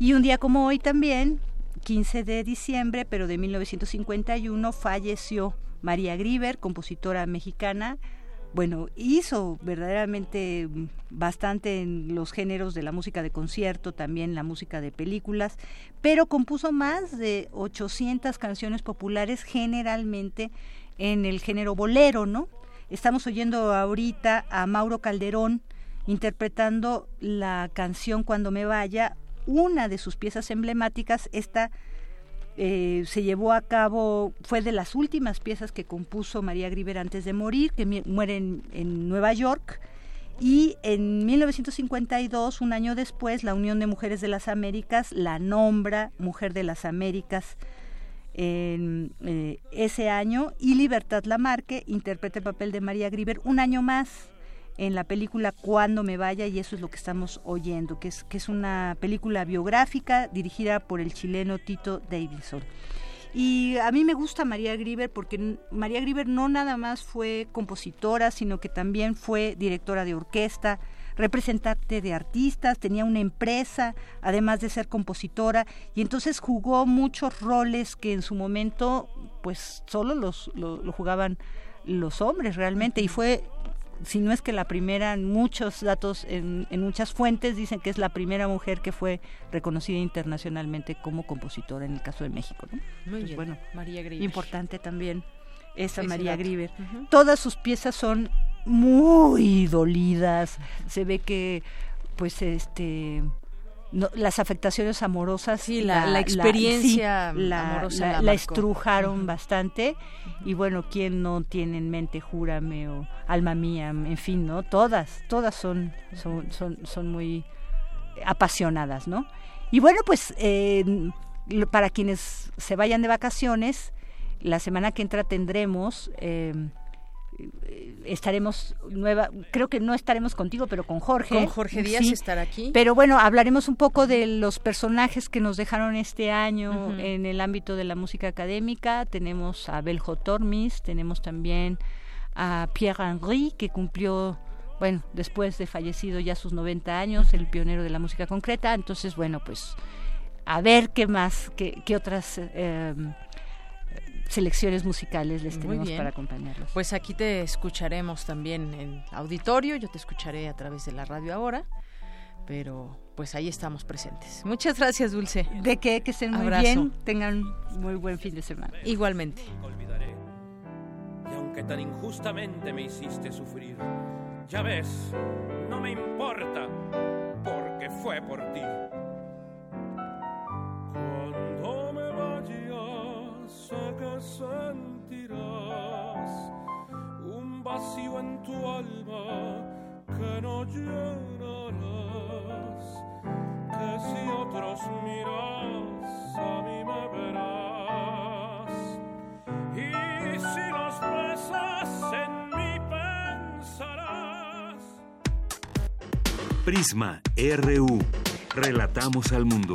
Y un día como hoy también, 15 de diciembre, pero de 1951, falleció María Grieber, compositora mexicana. Bueno, hizo verdaderamente bastante en los géneros de la música de concierto, también la música de películas, pero compuso más de 800 canciones populares, generalmente en el género bolero, ¿no? Estamos oyendo ahorita a Mauro Calderón interpretando la canción Cuando me vaya, una de sus piezas emblemáticas, esta eh, se llevó a cabo, fue de las últimas piezas que compuso María Grieber antes de morir, que muere en, Nueva York, Y en 1952, un año después, la Unión de Mujeres de las Américas la nombra Mujer de las Américas en eh, ese año y Libertad Lamarque interpreta el papel de María Griver un año más en la película Cuando me vaya y eso es lo que estamos oyendo, que es, que es una película biográfica dirigida por el chileno Tito Davidson. Y a mí me gusta María Griver porque María Griver no nada más fue compositora, sino que también fue directora de orquesta, representante de artistas, tenía una empresa, además de ser compositora, y entonces jugó muchos roles que en su momento pues solo los, lo, lo jugaban los hombres realmente, y fue si no es que la primera, muchos datos en, muchas fuentes dicen que es la primera mujer que fue reconocida internacionalmente como compositora en el caso de México. ¿no? Muy bien. Bueno, María Griver. Importante también esa María Griver. Todas sus piezas son muy dolidas. Se ve que, pues, este las afectaciones amorosas sí, la, experiencia amorosa la, estrujaron bastante. Y bueno quién no tiene en mente júrame o alma mía en fin no todas todas son son son, son muy apasionadas no y bueno pues eh, para quienes se vayan de vacaciones la semana que entra tendremos eh, estaremos nueva, creo que no estaremos contigo, pero con Jorge. Con Jorge Díaz estará aquí. Pero bueno, hablaremos un poco de los personajes que nos dejaron este año en el ámbito de la música académica. Tenemos a Beljo Tormis, tenemos también a Pierre Henry, que cumplió, bueno, después de fallecido ya sus 90 años, el pionero de la música concreta. Entonces, bueno, pues a ver qué más, qué, qué otras... Eh, selecciones musicales les tenemos para acompañarlos. Pues aquí te escucharemos también en auditorio, yo te escucharé a través de la radio ahora, pero pues ahí estamos presentes. Muchas gracias, Dulce. De que, que estén muy bien, tengan muy buen fin de semana. Igualmente. Olvidaré. Y aunque tan injustamente me hiciste sufrir, ya ves, no me importa, porque fue por ti. Que sentirás un vacío en tu alma que no llenarás, que si otros miras a mí me verás y si los besas en mí pensarás. Prisma RU. Relatamos al mundo.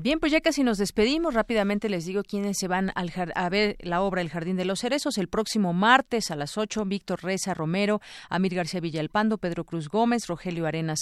Bien, pues ya casi nos despedimos. Rápidamente les digo quiénes se van al a ver la obra El Jardín de los Cerezos el próximo martes a las 8. Víctor Reza Romero, Amir García Villalpando, Pedro Cruz Gómez, Rogelio Arenas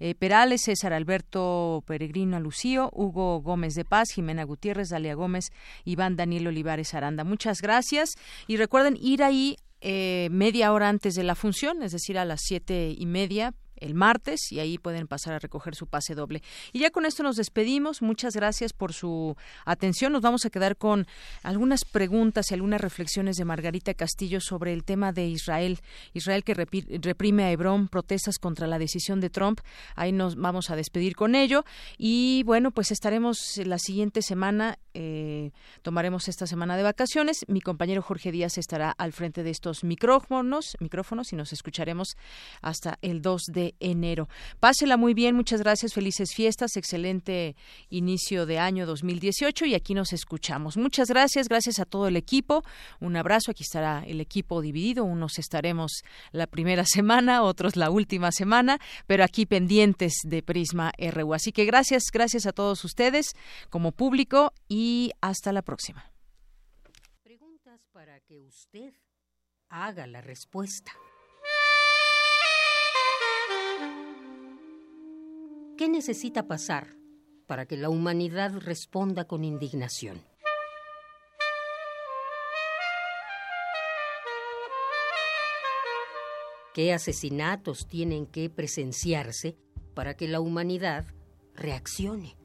eh, Perales, César Alberto Peregrino Lucío, Hugo Gómez de Paz, Jimena Gutiérrez, Dalia Gómez, Iván Daniel Olivares Aranda. Muchas gracias y recuerden ir ahí eh, media hora antes de la función, es decir, a las siete y media el martes y ahí pueden pasar a recoger su pase doble. Y ya con esto nos despedimos. Muchas gracias por su atención. Nos vamos a quedar con algunas preguntas y algunas reflexiones de Margarita Castillo sobre el tema de Israel. Israel que reprime a Hebrón, protestas contra la decisión de Trump. Ahí nos vamos a despedir con ello. Y bueno, pues estaremos la siguiente semana. Eh, tomaremos esta semana de vacaciones. Mi compañero Jorge Díaz estará al frente de estos micrófonos, micrófonos y nos escucharemos hasta el 2 enero. Pásela muy bien, muchas gracias, felices fiestas, excelente inicio de año 2018 y aquí nos escuchamos. Muchas gracias, gracias a todo el equipo. Un abrazo, aquí estará el equipo dividido, unos estaremos la primera semana, otros la última semana, pero aquí pendientes de Prisma RU. Así que gracias, gracias a todos ustedes como público y hasta la próxima. Preguntas para que usted haga la respuesta. ¿Qué necesita pasar para que la humanidad responda con indignación? ¿Qué asesinatos tienen que presenciarse para que la humanidad reaccione?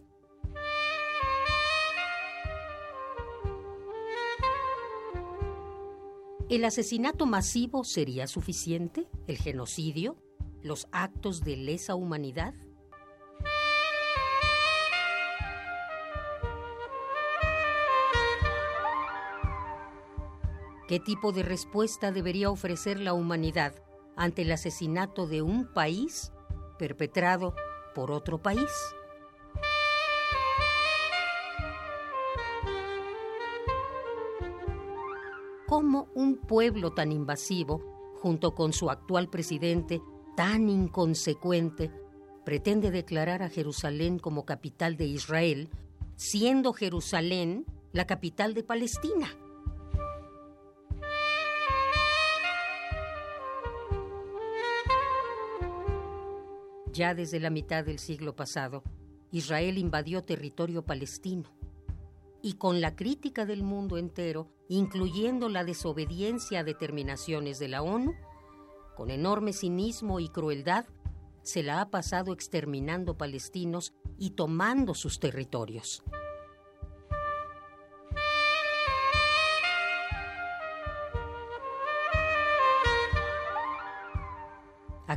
¿El asesinato masivo sería suficiente? ¿El genocidio? los actos de lesa humanidad? ¿Qué tipo de respuesta debería ofrecer la humanidad ante el asesinato de un país perpetrado por otro país? ¿Cómo un pueblo tan invasivo, junto con su actual presidente tan inconsecuente, pretende declarar a Jerusalén como capital de Israel, siendo Jerusalén la capital de Palestina? Ya desde la mitad del siglo pasado, Israel invadió territorio palestino y con la crítica del mundo entero, incluyendo la desobediencia a determinaciones de la ONU, con enorme cinismo y crueldad, se la ha pasado exterminando palestinos y tomando sus territorios.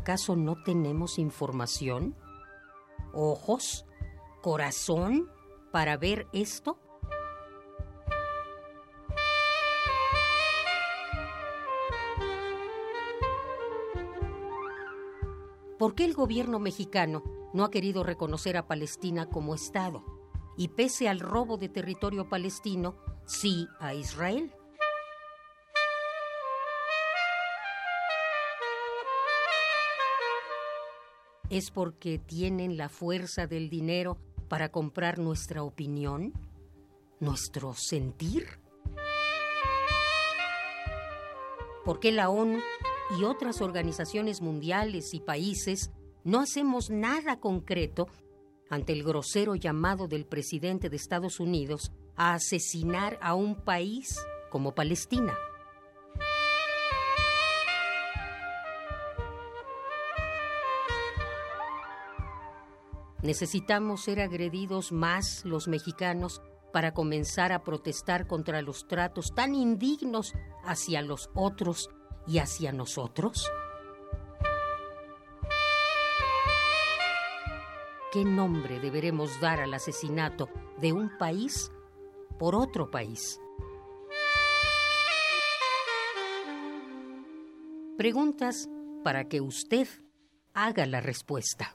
¿Acaso no tenemos información? ¿Ojos? ¿Corazón para ver esto? ¿Por qué el gobierno mexicano no ha querido reconocer a Palestina como Estado? Y pese al robo de territorio palestino, sí a Israel. ¿Es porque tienen la fuerza del dinero para comprar nuestra opinión? ¿Nuestro sentir? ¿Por qué la ONU y otras organizaciones mundiales y países no hacemos nada concreto ante el grosero llamado del presidente de Estados Unidos a asesinar a un país como Palestina? Necesitamos ser agredidos más los mexicanos para comenzar a protestar contra los tratos tan indignos hacia los otros y hacia nosotros. ¿Qué nombre deberemos dar al asesinato de un país por otro país? Preguntas para que usted haga la respuesta.